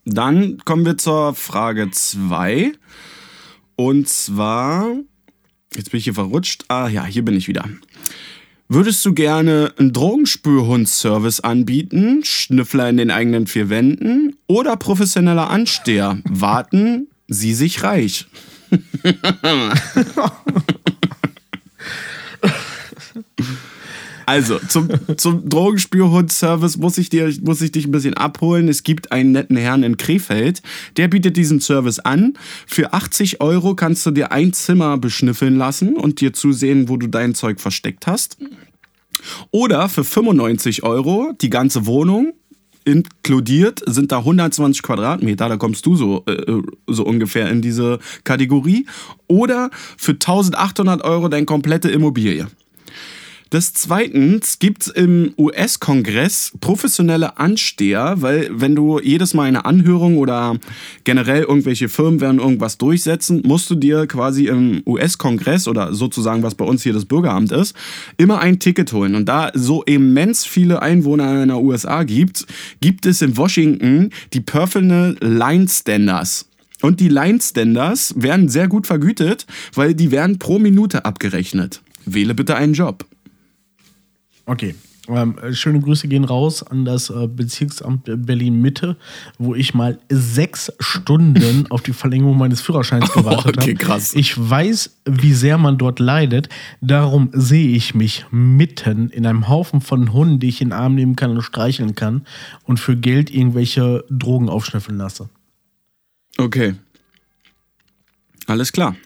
Dann kommen wir zur Frage 2. Und zwar, jetzt bin ich hier verrutscht. Ah ja, hier bin ich wieder. Würdest du gerne einen Drogenspürhund-Service anbieten, Schnüffler in den eigenen vier Wänden oder professioneller Ansteher? Warten Sie sich reich. Also, zum, zum Drogenspürhund-Service muss ich, muss ich dich ein bisschen abholen. Es gibt einen netten Herrn in Krefeld, der bietet diesen Service an. Für 80 Euro kannst du dir ein Zimmer beschnüffeln lassen und dir zusehen, wo du dein Zeug versteckt hast. Oder für 95 Euro die ganze Wohnung inkludiert sind da 120 Quadratmeter, da kommst du so, äh, so ungefähr in diese Kategorie. Oder für 1800 Euro deine komplette Immobilie. Des Zweitens gibt es im US-Kongress professionelle Ansteher, weil wenn du jedes Mal eine Anhörung oder generell irgendwelche Firmen werden irgendwas durchsetzen, musst du dir quasi im US-Kongress oder sozusagen, was bei uns hier das Bürgeramt ist, immer ein Ticket holen. Und da so immens viele Einwohner in der USA gibt, gibt es in Washington die Personal Line Standers. Und die Line Standers werden sehr gut vergütet, weil die werden pro Minute abgerechnet. Wähle bitte einen Job. Okay. Ähm, schöne Grüße gehen raus an das äh, Bezirksamt Berlin Mitte, wo ich mal sechs Stunden auf die Verlängerung meines Führerscheins gewartet okay, habe. Krass. Ich weiß, wie sehr man dort leidet. Darum sehe ich mich mitten in einem Haufen von Hunden, die ich in den Arm nehmen kann und streicheln kann und für Geld irgendwelche Drogen aufschnüffeln lasse. Okay. Alles klar.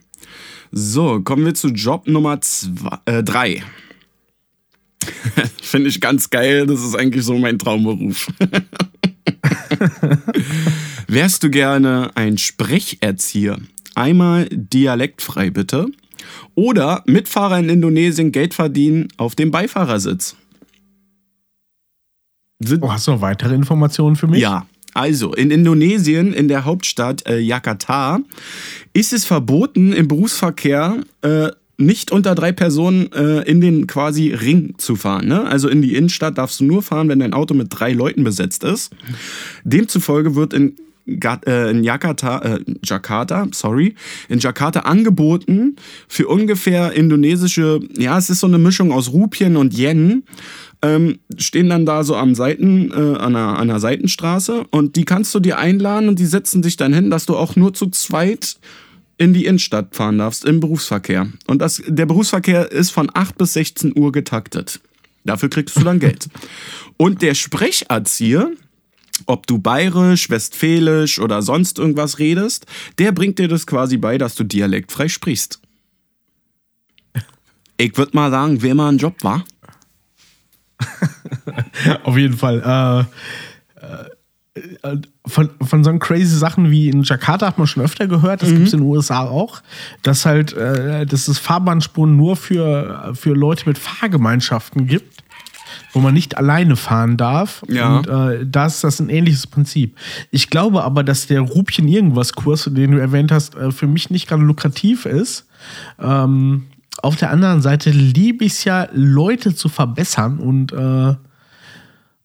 So, kommen wir zu Job Nummer zwei, äh, drei. Finde ich ganz geil. Das ist eigentlich so mein Traumberuf. Wärst du gerne ein Sprecherzieher? Einmal dialektfrei bitte. Oder Mitfahrer in Indonesien Geld verdienen auf dem Beifahrersitz. Oh, hast du noch weitere Informationen für mich? Ja. Also, in Indonesien, in der Hauptstadt äh, Jakarta, ist es verboten, im Berufsverkehr äh, nicht unter drei Personen äh, in den quasi Ring zu fahren. Ne? Also in die Innenstadt darfst du nur fahren, wenn dein Auto mit drei Leuten besetzt ist. Demzufolge wird in äh, in Jakarta, äh, Jakarta, sorry, in Jakarta angeboten für ungefähr indonesische, ja, es ist so eine Mischung aus Rupien und Yen. Ähm, stehen dann da so am Seiten, äh, an, einer, an einer Seitenstraße und die kannst du dir einladen und die setzen sich dann hin, dass du auch nur zu zweit in die Innenstadt fahren darfst im Berufsverkehr. Und das, der Berufsverkehr ist von 8 bis 16 Uhr getaktet. Dafür kriegst du dann Geld. Und der Sprecherzieher, ob du bayerisch, westfälisch oder sonst irgendwas redest, der bringt dir das quasi bei, dass du dialektfrei sprichst. Ich würde mal sagen, wer mal ein Job war. Auf jeden Fall. Äh, äh, von, von so crazy Sachen wie in Jakarta hat man schon öfter gehört, das gibt es in den USA auch, dass halt, äh, dass es Fahrbahnspuren nur für, für Leute mit Fahrgemeinschaften gibt, wo man nicht alleine fahren darf. Ja. Und äh, da ist das ein ähnliches Prinzip. Ich glaube aber, dass der Rupchen irgendwas Kurs, den du erwähnt hast, äh, für mich nicht gerade lukrativ ist. Ähm, auf der anderen Seite liebe ich es ja, Leute zu verbessern und äh,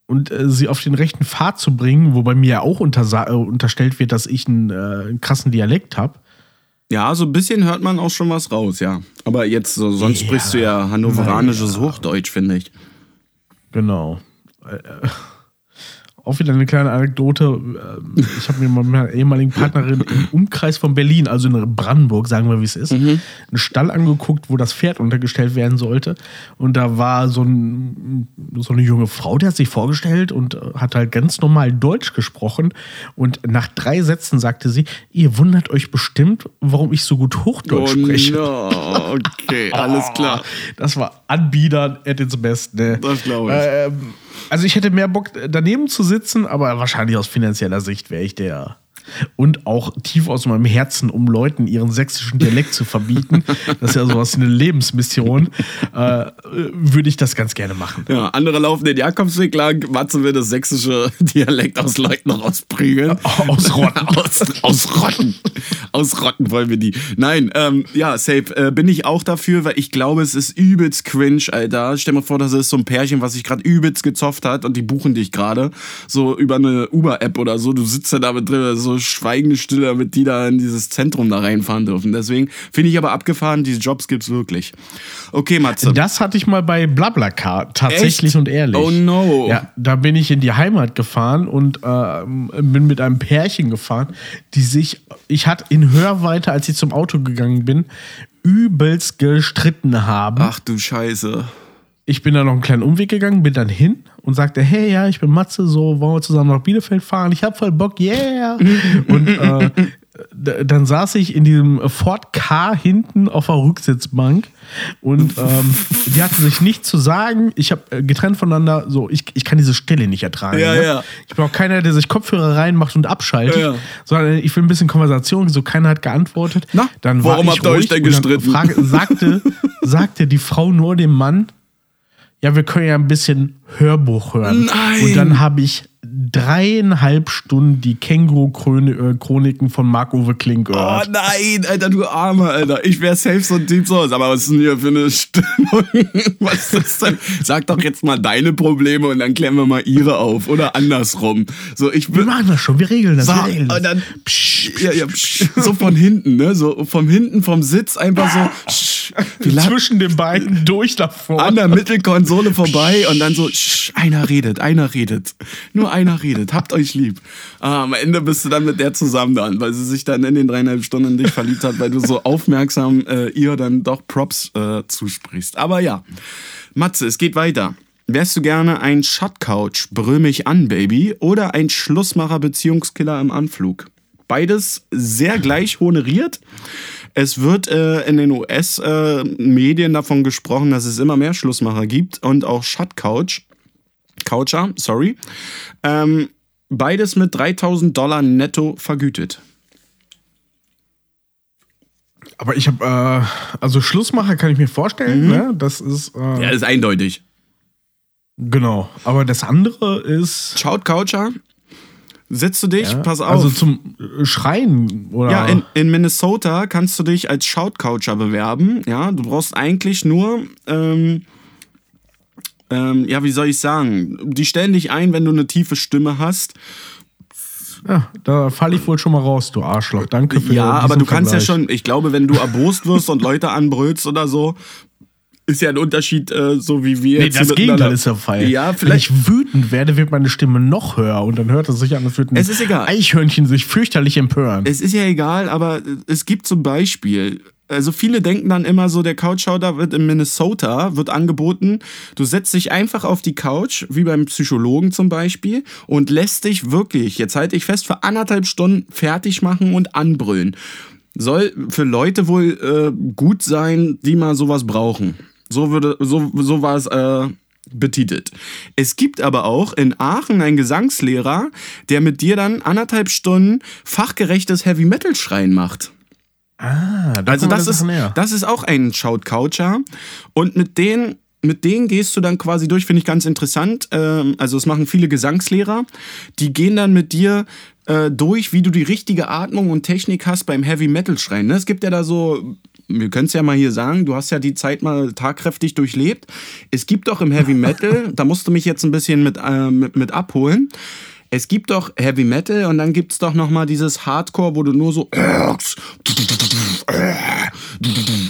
und äh, sie auf den rechten Pfad zu bringen, wobei mir ja auch äh, unterstellt wird, dass ich einen, äh, einen krassen Dialekt habe. Ja, so ein bisschen hört man auch schon was raus, ja. Aber jetzt, so, sonst Ja. sprichst du ja hannoveranisches Hochdeutsch, finde ich. Genau. Äh, äh, auch wieder eine kleine Anekdote. Ähm, Ich habe mir mit meiner ehemaligen Partnerin im Umkreis von Berlin, also in Brandenburg, sagen wir, wie es ist, einen Stall angeguckt, wo das Pferd untergestellt werden sollte. Und da war so, ein, so eine junge Frau, die hat sich vorgestellt und äh, hat halt ganz normal Deutsch gesprochen. Und nach drei Sätzen sagte sie, ihr wundert euch bestimmt, warum ich so gut Hochdeutsch spreche. Oh, no. okay, alles klar. Das war Anbietern at its best. Ne? Das glaub ich. Ähm, also ich hätte mehr Bock daneben zu sitzen, aber wahrscheinlich aus finanzieller Sicht wäre ich der. Und auch tief aus meinem Herzen, um Leuten ihren sächsischen Dialekt zu verbieten. Das ist ja sowas wie eine Lebensmission. Äh, würde ich das ganz gerne machen. Ja, andere laufen den Jakobsweg lang, Matze will das sächsische Dialekt aus Leuten rausprügeln. Ausrotten. aus, ausrotten. Ausrotten wollen wir die. Nein, ähm, ja, safe. Äh, bin ich auch dafür, weil ich glaube, es ist übelst cringe, Alter. Stell dir mal vor, das ist so ein Pärchen, was sich gerade übelst gezofft hat und die buchen dich gerade. So über eine Uber-App oder so. Du sitzt da damit drin, so schweigende Stille, damit die da in dieses Zentrum da reinfahren dürfen. Deswegen finde ich aber abgefahren, diese Jobs gibt's wirklich. Okay, Matze. Das hatte ich mal bei Blablacar, tatsächlich Echt? und ehrlich. Oh no. Ja, da bin ich in die Heimat gefahren und ähm, bin mit einem Pärchen gefahren, die sich, ich hatte in Hörweite, als ich zum Auto gegangen bin, übelst gestritten haben. Ach du Scheiße. Ich bin dann noch einen kleinen Umweg gegangen, bin dann hin und sagte, hey, ja, ich bin Matze, so wollen wir zusammen nach Bielefeld fahren? Ich hab voll Bock, yeah! und äh, dann saß ich in diesem Ford K hinten auf der Rücksitzbank und ähm, die hatten sich nichts zu sagen. Ich habe äh, getrennt voneinander, so, ich, ich kann diese Stille nicht ertragen. Ja, ne? ja. Ich bin auch keiner, der sich Kopfhörer reinmacht und abschaltet, Ja, sondern ich will ein bisschen Konversation, so keiner hat geantwortet. Na, dann war warum habt ihr euch denn gestritten? Frage, sagte, sagte die Frau nur dem Mann, ja, wir können ja ein bisschen Hörbuch hören. Nein! Und dann habe ich dreieinhalb Stunden die Känguru-Chroniken von Marc-Uwe Kling Oh gehört. nein, Alter, du Armer, Alter. Ich wäre safe so ein Typ so. Aber was ist denn hier für eine Stimmung? Was ist das denn? Sag doch jetzt mal deine Probleme und dann klären wir mal ihre auf. Oder andersrum. So, ich wir machen das schon, wir regeln das. So, wir regeln das. und dann, psch, ja, ja, psch, so von hinten, ne? So vom hinten, vom Sitz einfach so psch, Zwischen den beiden durch vorne. an der Mittelkonsole vorbei und dann so, psch, einer redet, einer redet. Nur einer redet. Habt euch lieb. Ah, am Ende bist du dann mit der zusammen dann, weil sie sich dann in den dreieinhalb Stunden in dich verliebt hat, weil du so aufmerksam äh, ihr dann doch Props äh, zusprichst. Aber ja, Matze, es geht weiter. Wärst du gerne ein Shotcouch, brüll mich an, Baby, oder ein Schlussmacher, Beziehungskiller im Anflug? Beides sehr gleich honoriert. Es wird äh, in den US-Medien davon gesprochen, dass es immer mehr Schlussmacher gibt und auch Shotcouch. Coucher, sorry. Ähm, beides mit 3000 Dollar netto vergütet. Aber ich habe, äh, also Schlussmacher kann ich mir vorstellen, ne? Das ist, äh, Ja, ist eindeutig. genau. Aber das andere ist, Schaut Coucher, setzt du dich, ja, pass auf. also zum äh, Schreien oder. Ja, in, in Minnesota kannst du dich als Shoutcoucher bewerben. Ja, du brauchst eigentlich nur, ähm, ähm, ja, wie soll ich sagen? Die stellen dich ein, wenn du eine tiefe Stimme hast. Ja, da falle ich wohl schon mal raus, du Arschloch. Danke für Ja, aber du kannst ja schon, ich glaube, wenn du erbost wirst und Leute anbrüllst oder so, ist ja ein Unterschied, äh, so wie wir Nee, jetzt das Gegenteil ist der Fall. Ja, Wenn vielleicht. ich wütend werde, wird meine Stimme noch höher und dann hört es sich an, als würde ein Es ist egal. Eichhörnchen sich fürchterlich empören. Es ist ja egal, aber es gibt zum Beispiel, also viele denken dann immer so, der Couchschauder wird in Minnesota, wird angeboten, du setzt dich einfach auf die Couch, wie beim Psychologen zum Beispiel, und lässt dich wirklich, jetzt halte ich fest, für anderthalb Stunden fertig machen und anbrüllen. Soll für Leute wohl äh, gut sein, die mal sowas brauchen. So, würde, so, so war es äh, betitelt. Es gibt aber auch in Aachen einen Gesangslehrer, der mit dir dann anderthalb Stunden fachgerechtes Heavy Metal Schreien macht. Ah, da Also das ist, näher. das ist auch ein Shout-Coucher. Und mit denen, mit denen gehst du dann quasi durch, finde ich ganz interessant. Ähm, also es machen viele Gesangslehrer. Die gehen dann mit dir äh, durch, wie du die richtige Atmung und Technik hast beim Heavy-Metal-Schreien. Ne? Es gibt ja da so... Wir können es ja mal hier sagen, du hast ja die Zeit mal tagkräftig durchlebt. Es gibt doch im Heavy Metal, da musst du mich jetzt ein bisschen mit, äh, mit, mit abholen. Es gibt doch Heavy Metal und dann gibt es doch nochmal dieses Hardcore, wo du nur so.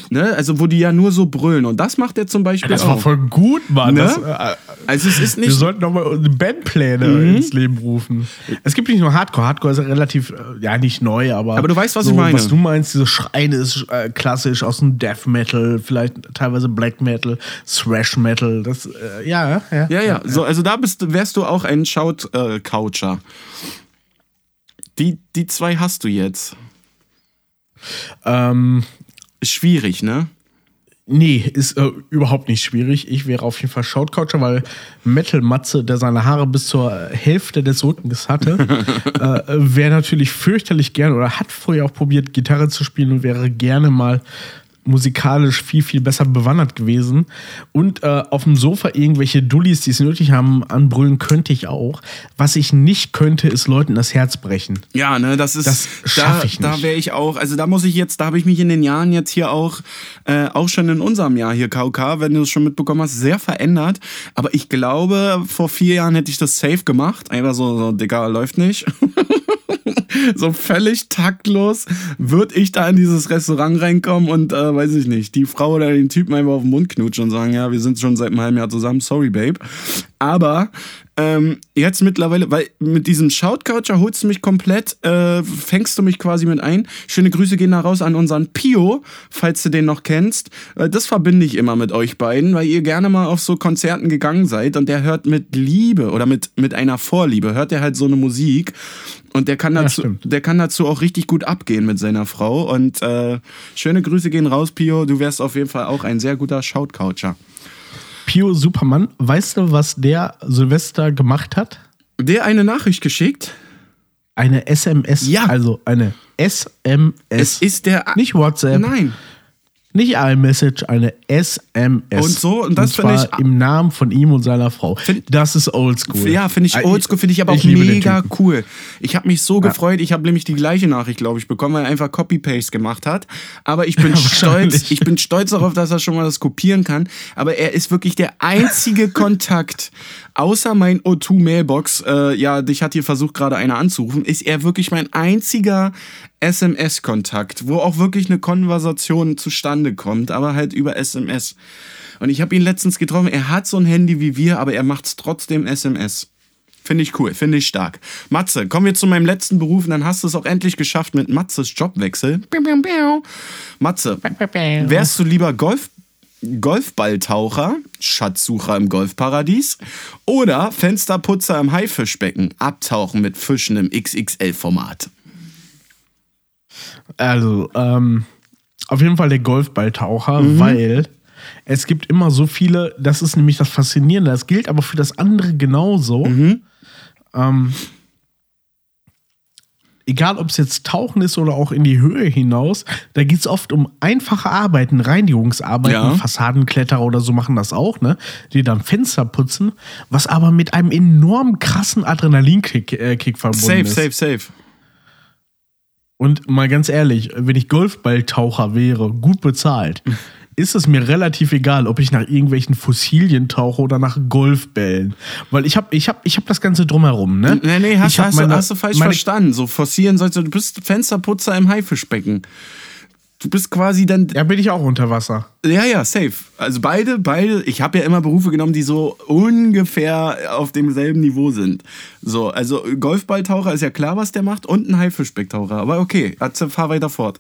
Ne? Also, wo die ja nur so brüllen. Und das macht er zum Beispiel das war auch. voll gut, Mann. Ne? Das, äh, Also, es ist wir nicht. sollten nochmal Bandpläne Mhm. ins Leben rufen. Es gibt nicht nur Hardcore. Hardcore ist ja relativ, äh, ja, nicht neu, aber. Aber du weißt, was so, ich meine. Was du meinst, diese Schreine ist äh, klassisch aus dem Death Metal, vielleicht teilweise Black Metal, Thrash Metal. Das, äh, ja, ja. Ja, ja. So, also, da bist, wärst du auch ein Shout-Coucher. die, die zwei hast du jetzt. Ähm, Ist schwierig, ne? Nee, ist äh, überhaupt nicht schwierig. Ich wäre auf jeden Fall Shoutcoucher, weil Metal Matze, der seine Haare bis zur Hälfte des Rückens hatte, äh, wäre natürlich fürchterlich gern oder hat früher auch probiert, Gitarre zu spielen und wäre gerne mal musikalisch viel, viel besser bewandert gewesen. Und äh, auf dem Sofa irgendwelche Dullis, die es nötig haben, anbrüllen könnte ich auch. Was ich nicht könnte, ist Leuten das Herz brechen. Ja, ne, das ist. Das da schaff ich da nicht. wäre ich auch. Also da muss ich jetzt, da habe ich mich in den Jahren jetzt hier auch, äh, auch schon in unserem Jahr hier KOK, wenn du es schon mitbekommen hast, sehr verändert. Aber ich glaube, vor vier Jahren hätte ich das safe gemacht. Einfach so, so Digga, läuft nicht. so völlig taktlos würde ich da in dieses Restaurant reinkommen und äh, weiß ich nicht, die Frau oder den Typen einfach auf den Mund knutschen und sagen, ja, wir sind schon seit einem halben Jahr zusammen, sorry, Babe. Aber ähm, jetzt mittlerweile, weil mit diesem Shout-Coucher holst du mich komplett, äh, fängst du mich quasi mit ein. Schöne Grüße gehen da raus an unseren Pio, falls du den noch kennst. Äh, das verbinde ich immer mit euch beiden, weil ihr gerne mal auf so Konzerten gegangen seid und der hört mit Liebe oder mit, mit einer Vorliebe, hört er halt so eine Musik und der kann dazu, stimmt. der kann dazu auch richtig gut abgehen mit seiner Frau. Und äh, schöne Grüße gehen raus, Pio. Du wärst auf jeden Fall auch ein sehr guter Shout-Coucher. Pio Superman, weißt du, was der Silvester gemacht hat? Der eine Nachricht geschickt. Eine SMS. Ja. Also eine SMS. Es ist der. nicht WhatsApp, Nein. Nicht iMessage, eine SMS. Und so, und das finde ich- im Namen von ihm und seiner Frau. Find- das ist oldschool. Ja, finde ich Äh, oldschool, finde ich aber auch liebe den mega cool. Ich habe mich so gefreut, ich habe nämlich die gleiche Nachricht, glaube ich, bekommen, weil er einfach Copy-Paste gemacht hat. Aber ich bin stolz, ich bin stolz darauf, dass er schon mal das kopieren kann. Aber er ist wirklich der einzige Kontakt, außer mein O2-Mailbox, äh, ja, dich hat hier versucht, gerade einer anzurufen, ist er wirklich mein einziger SMS-Kontakt, wo auch wirklich eine Konversation zustande kommt, aber halt über SMS. Und ich habe ihn letztens getroffen, er hat so ein Handy wie wir, aber er macht es trotzdem SMS. Finde ich cool, finde ich stark. Matze, kommen wir zu meinem letzten Beruf und dann hast du es auch endlich geschafft mit Matzes Jobwechsel. Matze, wärst du lieber Golf, Golfballtaucher, Schatzsucher im Golfparadies oder Fensterputzer im Haifischbecken, abtauchen mit Fischen im XXL-Format? Also, ähm, auf jeden Fall der Golfballtaucher, Mhm. weil es gibt immer so viele, das ist nämlich das Faszinierende, das gilt aber für das andere genauso. Mhm. Ähm, egal ob es jetzt Tauchen ist oder auch in die Höhe hinaus, da geht es oft um einfache Arbeiten, Reinigungsarbeiten, Ja. Fassadenkletterer oder so machen das auch, ne? Die dann Fenster putzen, was aber mit einem enorm krassen Adrenalinkick äh, verbunden Safe, ist. safe, safe. Und mal ganz ehrlich, wenn ich Golfballtaucher wäre, gut bezahlt, ist es mir relativ egal, ob ich nach irgendwelchen Fossilien tauche oder nach Golfbällen. Weil ich habe ich hab, ich hab das Ganze drumherum, ne? Nee, nee, hast, hast, meine- du, hast du falsch meine- verstanden. So forcieren sollst du, du bist Fensterputzer im Haifischbecken. Du bist quasi dann. Ja, bin ich auch unter Wasser. Ja, ja, safe. Also beide, beide. Ich habe ja immer Berufe genommen, die so ungefähr auf demselben Niveau sind. So, also Golfballtaucher ist ja klar, was der macht und ein Haifischbecktaucher. Aber okay, fahr weiter fort.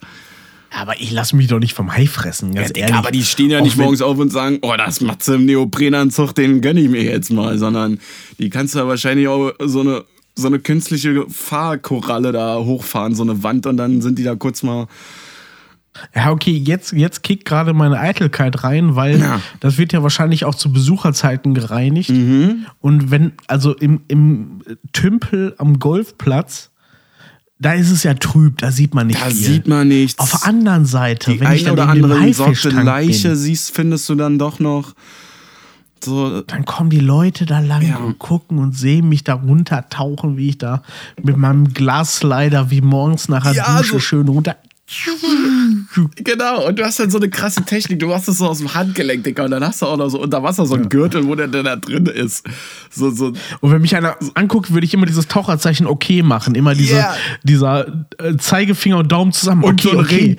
Aber ich lasse mich doch nicht vom Hai fressen, ganz Ja, ehrlich. aber die stehen ja nicht morgens auf und sagen, oh, das Matze im Neoprenanzug, den gönne ich mir jetzt mal, sondern die kannst du ja wahrscheinlich auch so eine, so eine künstliche Fahrkoralle da hochfahren, so eine Wand und dann sind die da kurz mal. Ja, okay, jetzt, jetzt kickt gerade meine Eitelkeit rein, weil Ja. das wird ja wahrscheinlich auch zu Besucherzeiten gereinigt. Mhm. Und wenn, also im, im Tümpel am Golfplatz, da ist es ja trüb, da sieht man nicht Da viel. sieht man nichts. Auf der anderen Seite, die wenn ich eine dann oder andere sorte Leiche bin, siehst, findest du dann doch noch so. dann kommen die Leute da lang Ja. und gucken und sehen mich da runtertauchen, wie ich da mit meinem Glasslider wie morgens nach der Ja, Dusche so- schön runter. Genau, und du hast dann so eine krasse Technik. Du machst das so aus dem Handgelenk, Digga, und dann hast du auch noch so unter Wasser so einen Gürtel, wo der, der da drin ist. So, so, Und wenn mich einer anguckt, würde ich immer dieses Taucherzeichen okay machen. Immer diese, Yeah. dieser äh, Zeigefinger und Daumen zusammen. Und okay, so ein okay. Ring,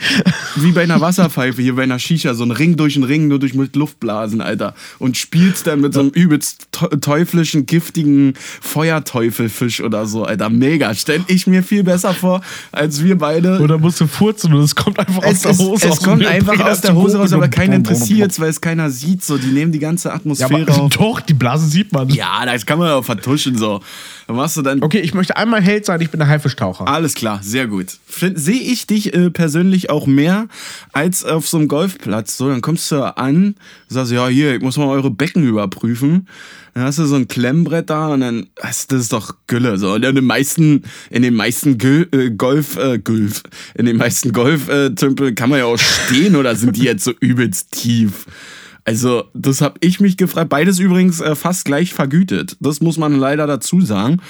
wie bei einer Wasserpfeife hier bei einer Shisha, so ein Ring durch einen Ring, nur durch mit Luftblasen, Alter. Und spielst dann mit so einem übelst teu- teuflischen, giftigen Feuerteufelfisch oder so, Alter. Mega. Stell ich mir viel besser vor, als wir beide. Oder musst du furzen und es kommt einfach aus es, der es, Hose es dem kommt einfach aus der Hose raus, aber keinen interessiert, weil es keiner sieht. So, die nehmen die ganze Ja, Atmosphäre aber auf. doch, die Blase sieht man. Ja, das kann man auch vertuschen so. Dann machst du dann Okay, ich möchte einmal Held sein, ich bin der Haifisch-Taucher. Alles klar, sehr gut. Sehe ich dich äh, persönlich auch mehr als auf so einem Golfplatz. So, dann kommst du an, sagst, ja, hier, ich muss mal eure Becken überprüfen. Dann hast du so ein Klemmbrett da und dann, das, ist doch Gülle. So. Und in den meisten, in den meisten Gül, äh, Golf, äh, Golf, in den meisten Golftümpeln kann man ja auch stehen oder sind die jetzt so übelst tief? Also, das habe ich mich gefragt. Beides übrigens äh, fast gleich vergütet. Das muss man leider dazu sagen.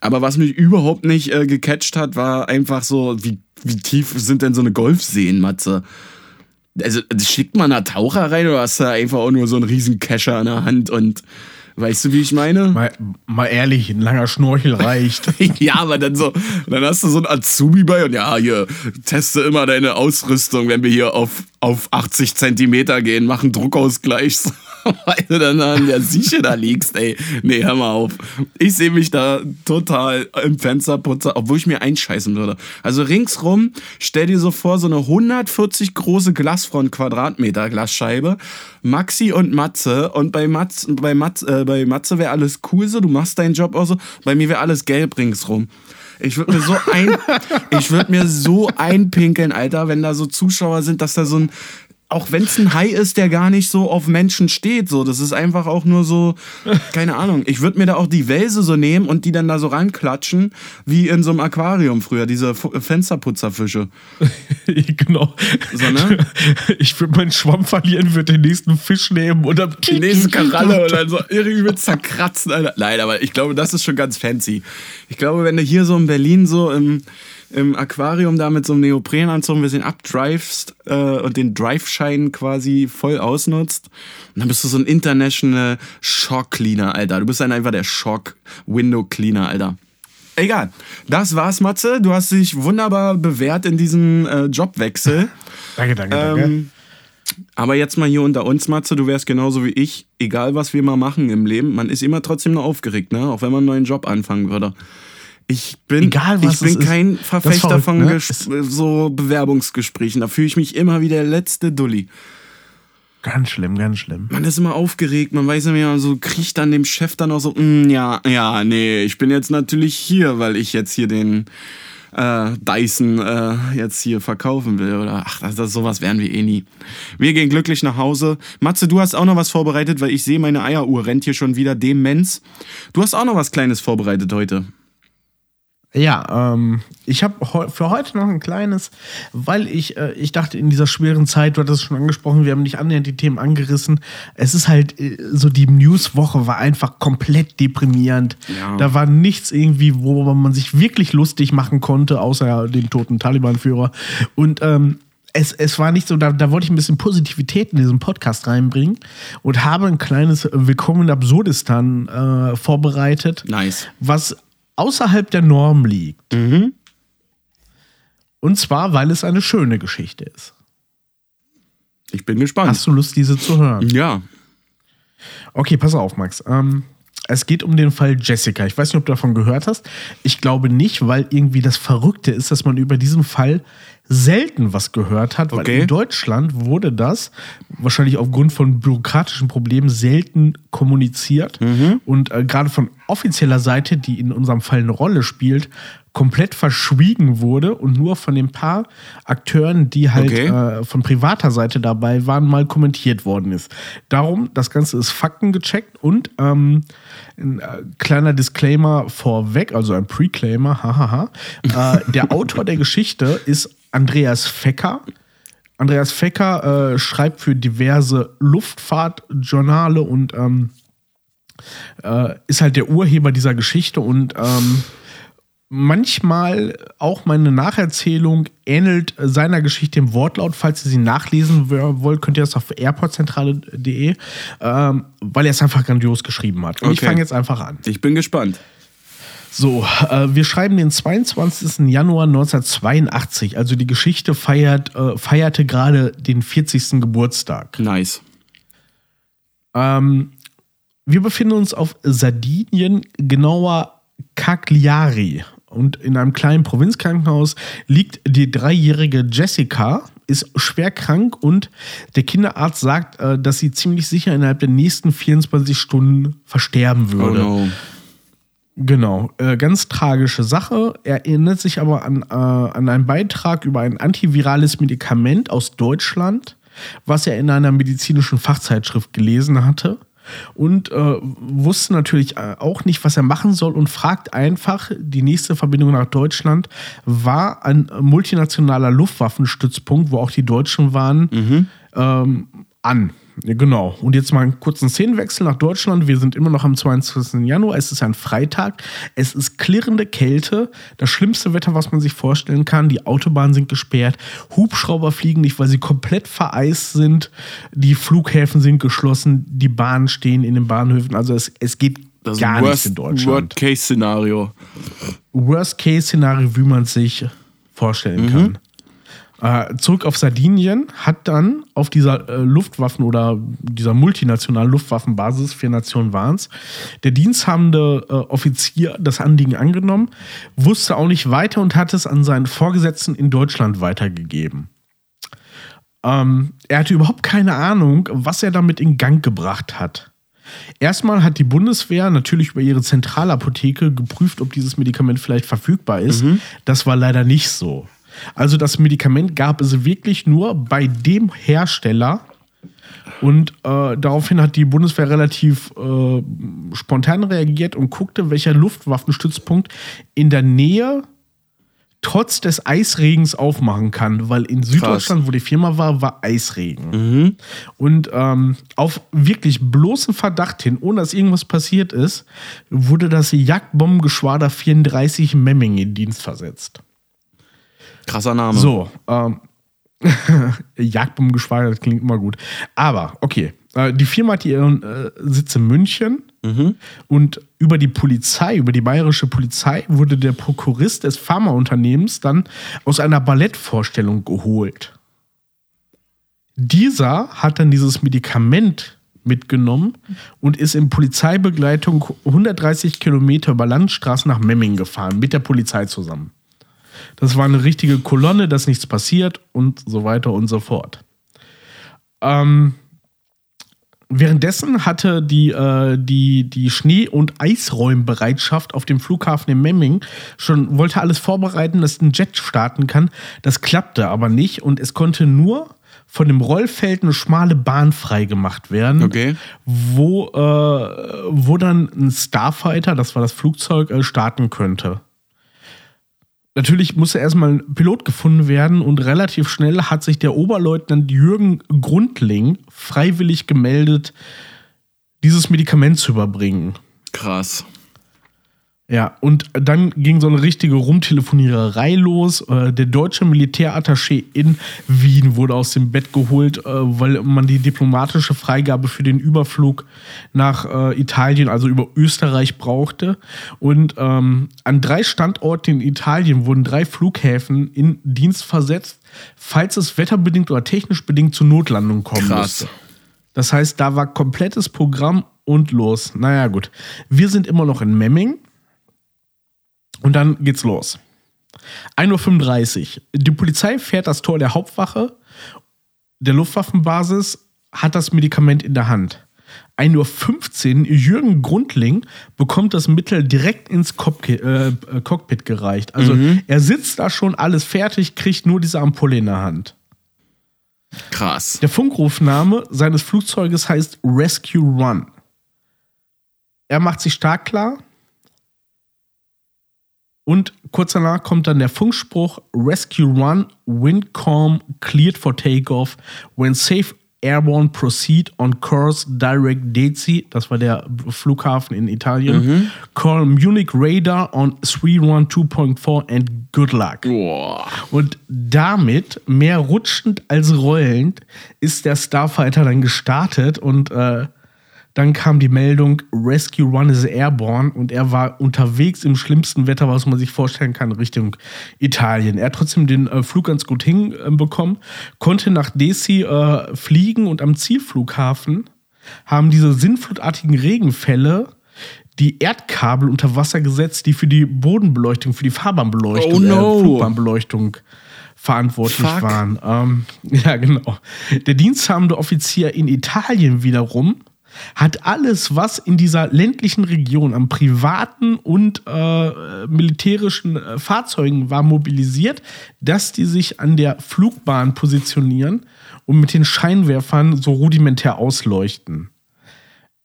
Aber was mich überhaupt nicht äh, gecatcht hat, war einfach so, wie, wie tief sind denn so eine Golfseen, Matze? Also, schickt man da Taucher rein oder hast du da einfach auch nur so einen riesen Kescher in der Hand und weißt du, wie ich meine? Mal, mal ehrlich, ein langer Schnorchel reicht. ja, aber dann so, dann hast du so einen Azubi bei und ja, hier, teste immer deine Ausrüstung, wenn wir hier auf, auf 80 Zentimeter gehen, machen Druckausgleich, weil du dann an der Sieche da liegst, ey. Nee, hör mal auf. Ich sehe mich da total im Fensterputzer, obwohl ich mir einscheißen würde. Also ringsrum, stell dir so vor, so eine 140 große Glasfront Quadratmeter Glasscheibe, Maxi und Matze und bei Matze, bei Matze, äh, bei Matze wäre alles cool so, du machst deinen Job auch so, bei mir wäre alles gelb ringsrum. Ich würde mir so ein, ich würde mir so einpinkeln, Alter, wenn da so Zuschauer sind, dass da so ein, auch wenn es ein Hai ist, der gar nicht so auf Menschen steht, so, das ist einfach auch nur so, keine Ahnung. Ich würde mir da auch die Welse so nehmen und die dann da so ranklatschen, wie in so einem Aquarium früher, diese F Fensterputzerfische. genau. So, ne? Ich würde meinen Schwamm verlieren, würde den nächsten Fisch nehmen oder Die nächste Karalle und dann so irgendwie zerkratzen, Alter. Nein, aber ich glaube, das ist schon ganz fancy. Ich glaube, wenn du hier so in Berlin so im, im Aquarium da mit so einem Neoprenanzug ein bisschen abdrivest äh, und den Drive-Schein quasi voll ausnutzt, dann bist du so ein International Shock Cleaner, Alter. Du bist dann einfach der Shock Window Cleaner, Alter. Egal. Das war's, Matze. Du hast dich wunderbar bewährt in diesem äh, Jobwechsel. Danke, danke, danke. Ähm, aber jetzt mal hier unter uns, Matze, du wärst genauso wie ich, egal was wir mal machen im Leben, man ist immer trotzdem nur aufgeregt, ne? Auch wenn man einen neuen Job anfangen würde. Ich bin, Egal, was ich bin kein ist Verfechter verrückt, von ne? So Bewerbungsgesprächen. Da fühle ich mich immer wie der letzte Dulli. Ganz schlimm, ganz schlimm. Man ist immer aufgeregt, man weiß immer so, kriecht dann dem Chef dann auch so, "Mm, ja, ja, nee, ich bin jetzt natürlich hier, weil ich jetzt hier den äh, Dyson äh, jetzt hier verkaufen will. Oder ach, das, das, sowas werden wir eh nie. Wir gehen glücklich nach Hause. Matze, du hast auch noch was vorbereitet, weil ich sehe, meine Eieruhr rennt hier schon wieder Demenz. Du hast auch noch was Kleines vorbereitet heute. Ja, ähm, ich habe für heute noch ein kleines, weil ich, äh, ich dachte in dieser schweren Zeit, du hattest es schon angesprochen, wir haben nicht annähernd die Themen angerissen. Es ist halt äh, so, die Newswoche war einfach komplett deprimierend. Ja. Da war nichts irgendwie, worüber man sich wirklich lustig machen konnte, außer den toten Taliban-Führer. Und ähm, es, es war nicht so, da, da wollte ich ein bisschen Positivität in diesen Podcast reinbringen und habe ein kleines Willkommen in Absurdistan äh, vorbereitet, Nice. was außerhalb der Norm liegt. Mhm. Und zwar, weil es eine schöne Geschichte ist. Ich bin gespannt. Hast du Lust, diese zu hören? Ja. Okay, pass auf, Max. Ähm, es geht um den Fall Jessica. Ich weiß nicht, ob du davon gehört hast. Ich glaube nicht, weil irgendwie das Verrückte ist, dass man über diesen Fall selten was gehört hat, weil Okay. in Deutschland wurde das wahrscheinlich aufgrund von bürokratischen Problemen selten kommuniziert und äh, gerade von offizieller Seite, die in unserem Fall eine Rolle spielt, komplett verschwiegen wurde und nur von den paar Akteuren, die halt Okay. äh, von privater Seite dabei waren, mal kommentiert worden ist. Darum, das Ganze ist Fakten gecheckt und ähm, ein äh, kleiner Disclaimer vorweg, also ein Preclaimer, hahaha. äh, der Autor der Geschichte ist Andreas Fecker. Andreas Fecker äh, schreibt für diverse Luftfahrtjournale und ähm, äh, ist halt der Urheber dieser Geschichte und ähm, manchmal auch meine Nacherzählung ähnelt seiner Geschichte im Wortlaut. Falls ihr sie nachlesen wollt, könnt ihr das auf airportzentrale.de, ähm, weil er es einfach grandios geschrieben hat. Und ich Okay. fange jetzt einfach an. Ich bin gespannt. So, äh, wir schreiben den 22. Januar 1982. Also die Geschichte feiert, äh, feierte gerade den 40. Geburtstag. Nice. Ähm, wir befinden uns auf Sardinien, genauer Cagliari. Und in einem kleinen Provinzkrankenhaus liegt die dreijährige Jessica, ist schwer krank und der Kinderarzt sagt, äh, dass sie ziemlich sicher innerhalb der nächsten 24 Stunden versterben Oh würde. no. Genau, äh, ganz tragische Sache. Er erinnert sich aber an, äh, an einen Beitrag über ein antivirales Medikament aus Deutschland, was er in einer medizinischen Fachzeitschrift gelesen hatte. Und äh, wusste natürlich äh, auch nicht, was er machen soll und fragt einfach, die nächste Verbindung nach Deutschland war ein multinationaler Luftwaffenstützpunkt, wo auch die Deutschen waren, ähm, an. Genau. Und jetzt mal einen kurzen Szenenwechsel nach Deutschland. Wir sind immer noch am 22. Januar. Es ist ein Freitag. Es ist klirrende Kälte. Das schlimmste Wetter, was man sich vorstellen kann. Die Autobahnen sind gesperrt. Hubschrauber fliegen nicht, weil sie komplett vereist sind. Die Flughäfen sind geschlossen. Die Bahnen stehen in den Bahnhöfen. Also es, es geht Das gar ist nichts in Deutschland. Worst-Case-Szenario. Worst-Case-Szenario, wie man sich vorstellen kann. Äh, zurück auf Sardinien hat dann auf dieser äh, Luftwaffen- oder dieser multinationalen Luftwaffenbasis, vier Nationen waren es, der diensthabende äh, Offizier das Anliegen angenommen, wusste auch nicht weiter und hat es an seinen Vorgesetzten in Deutschland weitergegeben. Ähm, er hatte überhaupt keine Ahnung, was er damit in Gang gebracht hat. Erstmal hat die Bundeswehr natürlich über ihre Zentralapotheke geprüft, ob dieses Medikament vielleicht verfügbar ist. Das war leider nicht so. Also das Medikament gab es wirklich nur bei dem Hersteller. Und äh, daraufhin hat die Bundeswehr relativ äh, spontan reagiert und guckte, welcher Luftwaffenstützpunkt in der Nähe trotz des Eisregens aufmachen kann, weil in Süddeutschland, wo die Firma war, war Eisregen. Und ähm, auf wirklich bloßen Verdacht hin, ohne dass irgendwas passiert ist, wurde das Jagdbombengeschwader 34 Memming in Dienst versetzt. Krasser Name. So, ähm, Jagdbombengeschwader, das klingt immer gut. Aber, okay. Äh, die Firma hat ihren äh, Sitz in München und über die Polizei, über die bayerische Polizei, wurde der Prokurist des Pharmaunternehmens dann aus einer Ballettvorstellung geholt. Dieser hat dann dieses Medikament mitgenommen und ist in Polizeibegleitung 130 Kilometer über Landstraßen nach Memming gefahren, mit der Polizei zusammen. Das war eine richtige Kolonne, dass nichts passiert und so weiter und so fort. Ähm, währenddessen hatte die, äh, die, die Schnee- und Eisräumbereitschaft auf dem Flughafen in Memming schon, wollte alles vorbereiten, dass ein Jet starten kann. Das klappte aber nicht und es konnte nur von dem Rollfeld eine schmale Bahn freigemacht werden, Okay. wo, äh, wo dann ein Starfighter, das war das Flugzeug, äh, starten könnte. Natürlich musste erstmal ein Pilot gefunden werden und relativ schnell hat sich der Oberleutnant Jürgen Grundling freiwillig gemeldet, dieses Medikament zu überbringen. Krass. Ja, und dann ging so eine richtige Rumtelefoniererei los. Äh, Der deutsche Militärattaché in Wien wurde aus dem Bett geholt, äh, weil man die diplomatische Freigabe für den Überflug nach äh, Italien, also über Österreich, brauchte. Und ähm, an drei Standorten in Italien wurden drei Flughäfen in Dienst versetzt, falls es wetterbedingt oder technisch bedingt zu Notlandungen kommen Krass. musste. Das heißt, da war komplettes Programm und los. Naja, gut. Wir sind immer noch in Memming. Und dann geht's los. 1.35 Uhr. Die Polizei fährt das Tor der Hauptwache der Luftwaffenbasis, hat das Medikament in der Hand. 1.15 Uhr. Jürgen Grundling bekommt das Mittel direkt ins Cockpit, äh, äh, Cockpit gereicht. Also er sitzt da schon, alles fertig, kriegt nur diese Ampulle in der Hand. Krass. Der Funkrufname seines Flugzeuges heißt Rescue Run. Er macht sich stark klar. Und kurz danach kommt dann der Funkspruch Rescue Run, Wind Calm, cleared for takeoff, when safe airborne proceed on course direct Dezi, das war der Flughafen in Italien, call Munich Radar on 312.4 and good luck. Boah. Und damit, mehr rutschend als rollend, ist der Starfighter dann gestartet und äh, dann kam die Meldung, Rescue Run is airborne und er war unterwegs im schlimmsten Wetter, was man sich vorstellen kann, Richtung Italien. Er hat trotzdem den äh, Flug ganz gut hinbekommen, konnte nach Desi äh, fliegen und am Zielflughafen haben diese sinnflutartigen Regenfälle die Erdkabel unter Wasser gesetzt, die für die Bodenbeleuchtung, für die Fahrbahnbeleuchtung, Oh no. äh, Flugbahnbeleuchtung verantwortlich Fuck. waren. Ähm, ja, genau. Der diensthabende Offizier in Italien wiederum hat alles, was in dieser ländlichen Region an privaten und äh, militärischen äh, Fahrzeugen war, mobilisiert, dass die sich an der Flugbahn positionieren und mit den Scheinwerfern so rudimentär ausleuchten.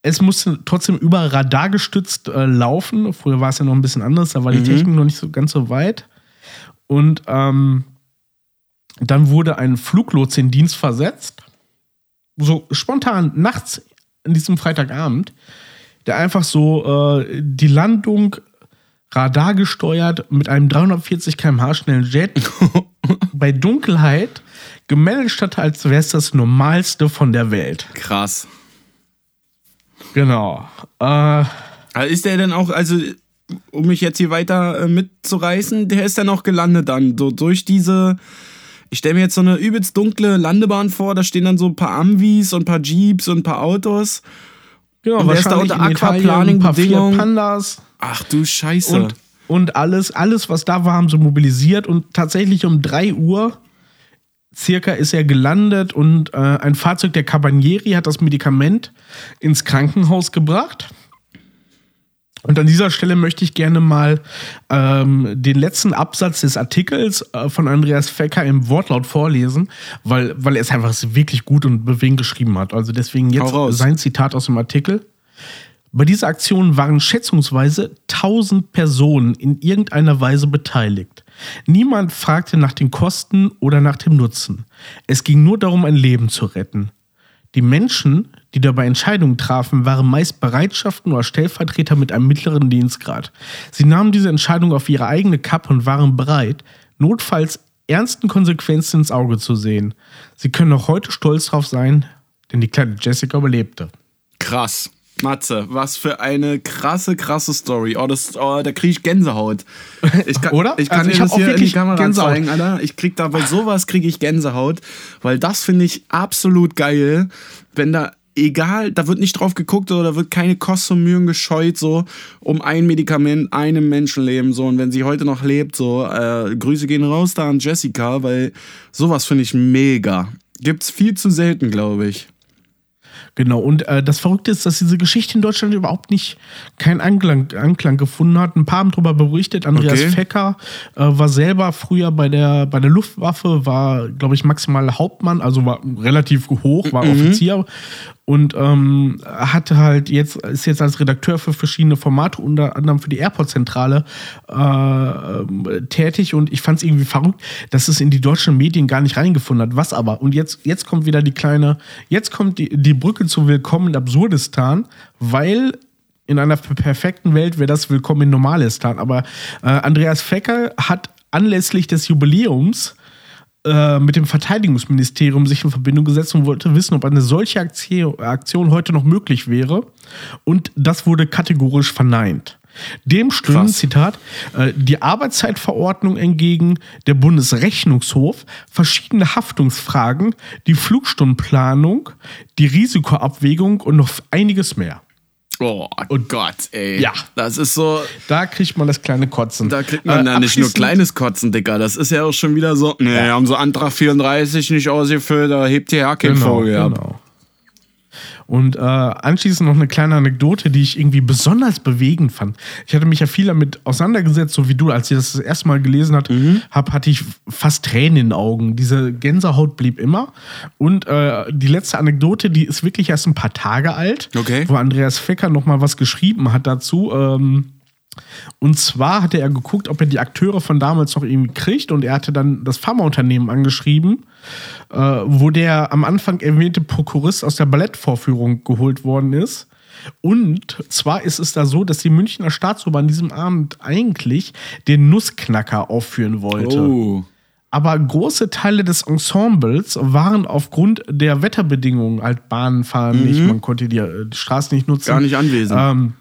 Es musste trotzdem über Radar gestützt äh, laufen. Früher war es ja noch ein bisschen anders, da war die Technik noch nicht so ganz so weit. Und ähm, dann wurde ein Fluglotse in Dienst versetzt. So spontan nachts an diesem Freitagabend, der einfach so äh, die Landung Radar gesteuert mit einem 340 km/h schnellen Jet bei Dunkelheit gemanagt hat, als wäre es das Normalste von der Welt. Krass. Genau. Äh, Ist der denn auch, also um mich jetzt hier weiter äh, mitzureißen, der ist dann auch gelandet dann. So durch diese, ich stelle mir jetzt so eine übelst dunkle Landebahn vor, da stehen dann so ein paar Amvis und ein paar Jeeps und ein paar Autos. genau, Und wer ist da unter Aquaplaning-Bedingungen? Pandas. Ach du Scheiße. und, und alles, alles, was da war, haben sie mobilisiert und tatsächlich um 3 Uhr circa ist er gelandet und äh, ein Fahrzeug der Cabanieri hat das Medikament ins Krankenhaus gebracht. Und an dieser Stelle möchte ich gerne mal ähm, den letzten Absatz des Artikels äh, von Andreas Fecker im Wortlaut vorlesen, weil, weil er es einfach wirklich gut und bewegend geschrieben hat. Also deswegen jetzt sein Zitat aus dem Artikel. Bei dieser Aktion waren schätzungsweise 1000 Personen in irgendeiner Weise beteiligt. Niemand fragte nach den Kosten oder nach dem Nutzen. Es ging nur darum, ein Leben zu retten. Die Menschen, die dabei Entscheidungen trafen, waren meist Bereitschaften oder Stellvertreter mit einem mittleren Dienstgrad. Sie nahmen diese Entscheidung auf ihre eigene Kappe und waren bereit, notfalls ernsten Konsequenzen ins Auge zu sehen. Sie können auch heute stolz darauf sein, denn die kleine Jessica überlebte. Krass. Matze, was für eine krasse, krasse Story. Oh, das, oh da kriege ich Gänsehaut. Ich kann, Oder? Ich kann Also ich das hier in die Kamera Gänsehaut. zeigen, Alter. Ich krieg da bei sowas kriege ich Gänsehaut, weil das finde ich absolut geil, wenn da egal, da wird nicht drauf geguckt oder da wird keine Kosten und Mühen gescheut so um ein Medikament, einem Menschenleben so und wenn sie heute noch lebt so äh, Grüße gehen raus da an Jessica, weil sowas finde ich mega. Gibt's viel zu selten, glaube ich. Genau, und äh, das Verrückte ist, dass diese Geschichte in Deutschland überhaupt nicht keinen Anklang, Anklang gefunden hat. Ein paar haben darüber berichtet. Andreas Okay. Fecker äh, war selber früher bei der, bei der Luftwaffe, war, glaube ich, maximal Hauptmann, also war relativ hoch, war Offizier und ähm, hatte halt jetzt, ist jetzt als Redakteur für verschiedene Formate, unter anderem für die Airport-Zentrale äh, ähm, tätig und ich fand es irgendwie verrückt, dass es in die deutschen Medien gar nicht reingefunden hat. Was aber? Und jetzt, jetzt kommt wieder die kleine, jetzt kommt die, die Brücke zu Willkommen in Absurdistan, weil in einer perfekten Welt wäre das willkommen in Normalistan. Aber äh, Andreas Fecker hat anlässlich des Jubiläums äh, mit dem Verteidigungsministerium sich in Verbindung gesetzt und wollte wissen, ob eine solche Aktion heute noch möglich wäre. Und das wurde kategorisch verneint. Dem stünden, Zitat, äh, die Arbeitszeitverordnung entgegen, der Bundesrechnungshof, verschiedene Haftungsfragen, die Flugstundenplanung, die Risikoabwägung und noch einiges mehr. Oh und Gott, ey. Ja. Das ist so. Da kriegt man das kleine Kotzen. Da kriegt man äh, ja nicht nur kleines Kotzen, Dicker. Das ist ja auch schon wieder so. Nee, ja. haben so Antrag 34 nicht ausgefüllt, da hebt ihr ja kein genau, Vogel ab. Und äh, anschließend noch eine kleine Anekdote, die ich irgendwie besonders bewegend fand. Ich hatte mich ja viel damit auseinandergesetzt, so wie du, als ich das das erste Mal gelesen hat, mhm. hab, hatte ich fast Tränen in den Augen. Diese Gänsehaut blieb immer. Und äh, die letzte Anekdote, die ist wirklich erst ein paar Tage alt, okay. wo Andreas Fecker noch mal was geschrieben hat dazu. Ähm, und zwar hatte er geguckt, ob er die Akteure von damals noch irgendwie kriegt und er hatte dann das Pharmaunternehmen angeschrieben, äh, wo der am Anfang erwähnte Prokurist aus der Ballettvorführung geholt worden ist. Und zwar ist es da so, dass die Münchner Staatsoper an diesem Abend eigentlich den Nussknacker aufführen wollte. Oh. Aber große Teile des Ensembles waren aufgrund der Wetterbedingungen, halt Bahnen fahren mhm. nicht, man konnte die, äh, die Straßen nicht nutzen. Gar nicht anwesend. Ähm,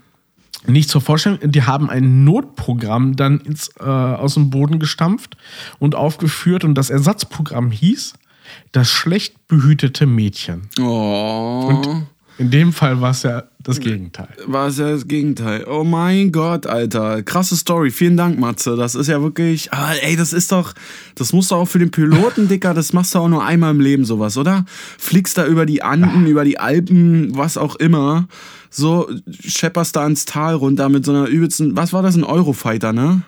nicht zur Vorstellung, die haben ein Notprogramm dann ins, äh, aus dem Boden gestampft und aufgeführt und das Ersatzprogramm hieß Das schlecht behütete Mädchen. Oh. Und in dem Fall war es ja das Gegenteil. War es ja das Gegenteil. Oh mein Gott, Alter. Krasse Story. Vielen Dank, Matze. Das ist ja wirklich. Ah, ey, das ist doch. Das musst du auch für den Piloten, Dicker. Das machst du auch nur einmal im Leben, sowas, oder? Fliegst da über die Anden, über die Alpen, was auch immer. So, schepperst da ins Tal runter mit so einer übelsten. Was war das? Ein Eurofighter, ne?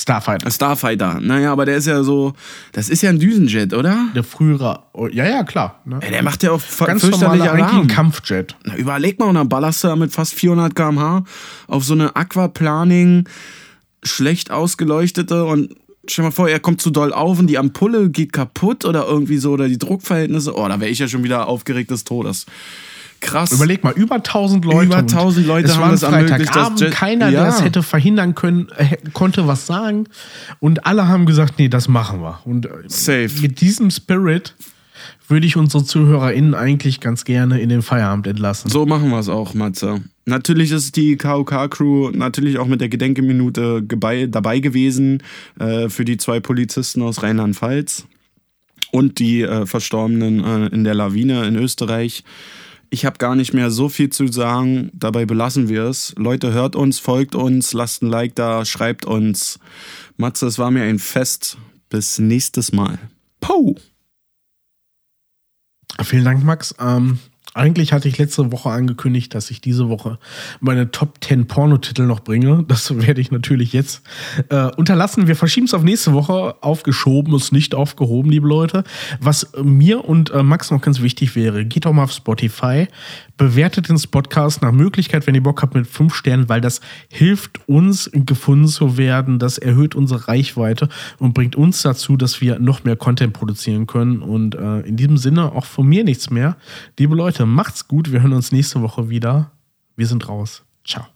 Starfighter. Starfighter. Naja, aber der ist ja so, das ist ja ein Düsenjet, oder? Der frühere, oh, ja, ja, klar. Ne? Ey, der macht ja auch ganz normal eigentlich ein Kampfjet. Na, überleg mal, und dann ballerst du da mit fast 400 km/h auf so eine Aquaplaning, schlecht ausgeleuchtete und stell mal vor, er kommt zu doll auf und die Ampulle geht kaputt oder irgendwie so, oder die Druckverhältnisse. Oh, da wäre ich ja schon wieder aufgeregt des Todes. Krass. Überleg mal, über 1000 Leute. Über 1000 Leute es haben war das Freitagabend, das keiner, ja. der das hätte verhindern können, äh, konnte was sagen. Und alle haben gesagt, nee, das machen wir. Und äh, Safe. mit diesem Spirit würde ich unsere ZuhörerInnen eigentlich ganz gerne in den Feierabend entlassen. So machen wir es auch, Matze. Natürlich ist die KOK-Crew natürlich auch mit der Gedenkeminute dabei gewesen äh, für die zwei Polizisten aus Rheinland-Pfalz und die äh, Verstorbenen äh, in der Lawine in Österreich. Ich habe gar nicht mehr so viel zu sagen. Dabei belassen wir es. Leute, hört uns, folgt uns, lasst ein Like da, schreibt uns. Matze, es war mir ein Fest. Bis nächstes Mal. Pow! Vielen Dank, Max. Ähm, eigentlich hatte ich letzte Woche angekündigt, dass ich diese Woche meine Top 10 Pornotitel noch bringe. Das werde ich natürlich jetzt äh, unterlassen. Wir verschieben es auf nächste Woche. Aufgeschoben ist nicht aufgehoben, liebe Leute. Was mir und äh, Max noch ganz wichtig wäre, geht doch mal auf Spotify, bewertet den Podcast nach Möglichkeit, wenn ihr Bock habt, mit fünf Sternen, weil das hilft uns, gefunden zu werden. Das erhöht unsere Reichweite und bringt uns dazu, dass wir noch mehr Content produzieren können. Und äh, in diesem Sinne auch von mir nichts mehr. Liebe Leute, macht's gut. Wir hören uns nächste Woche wieder. Wir sind raus. Ciao.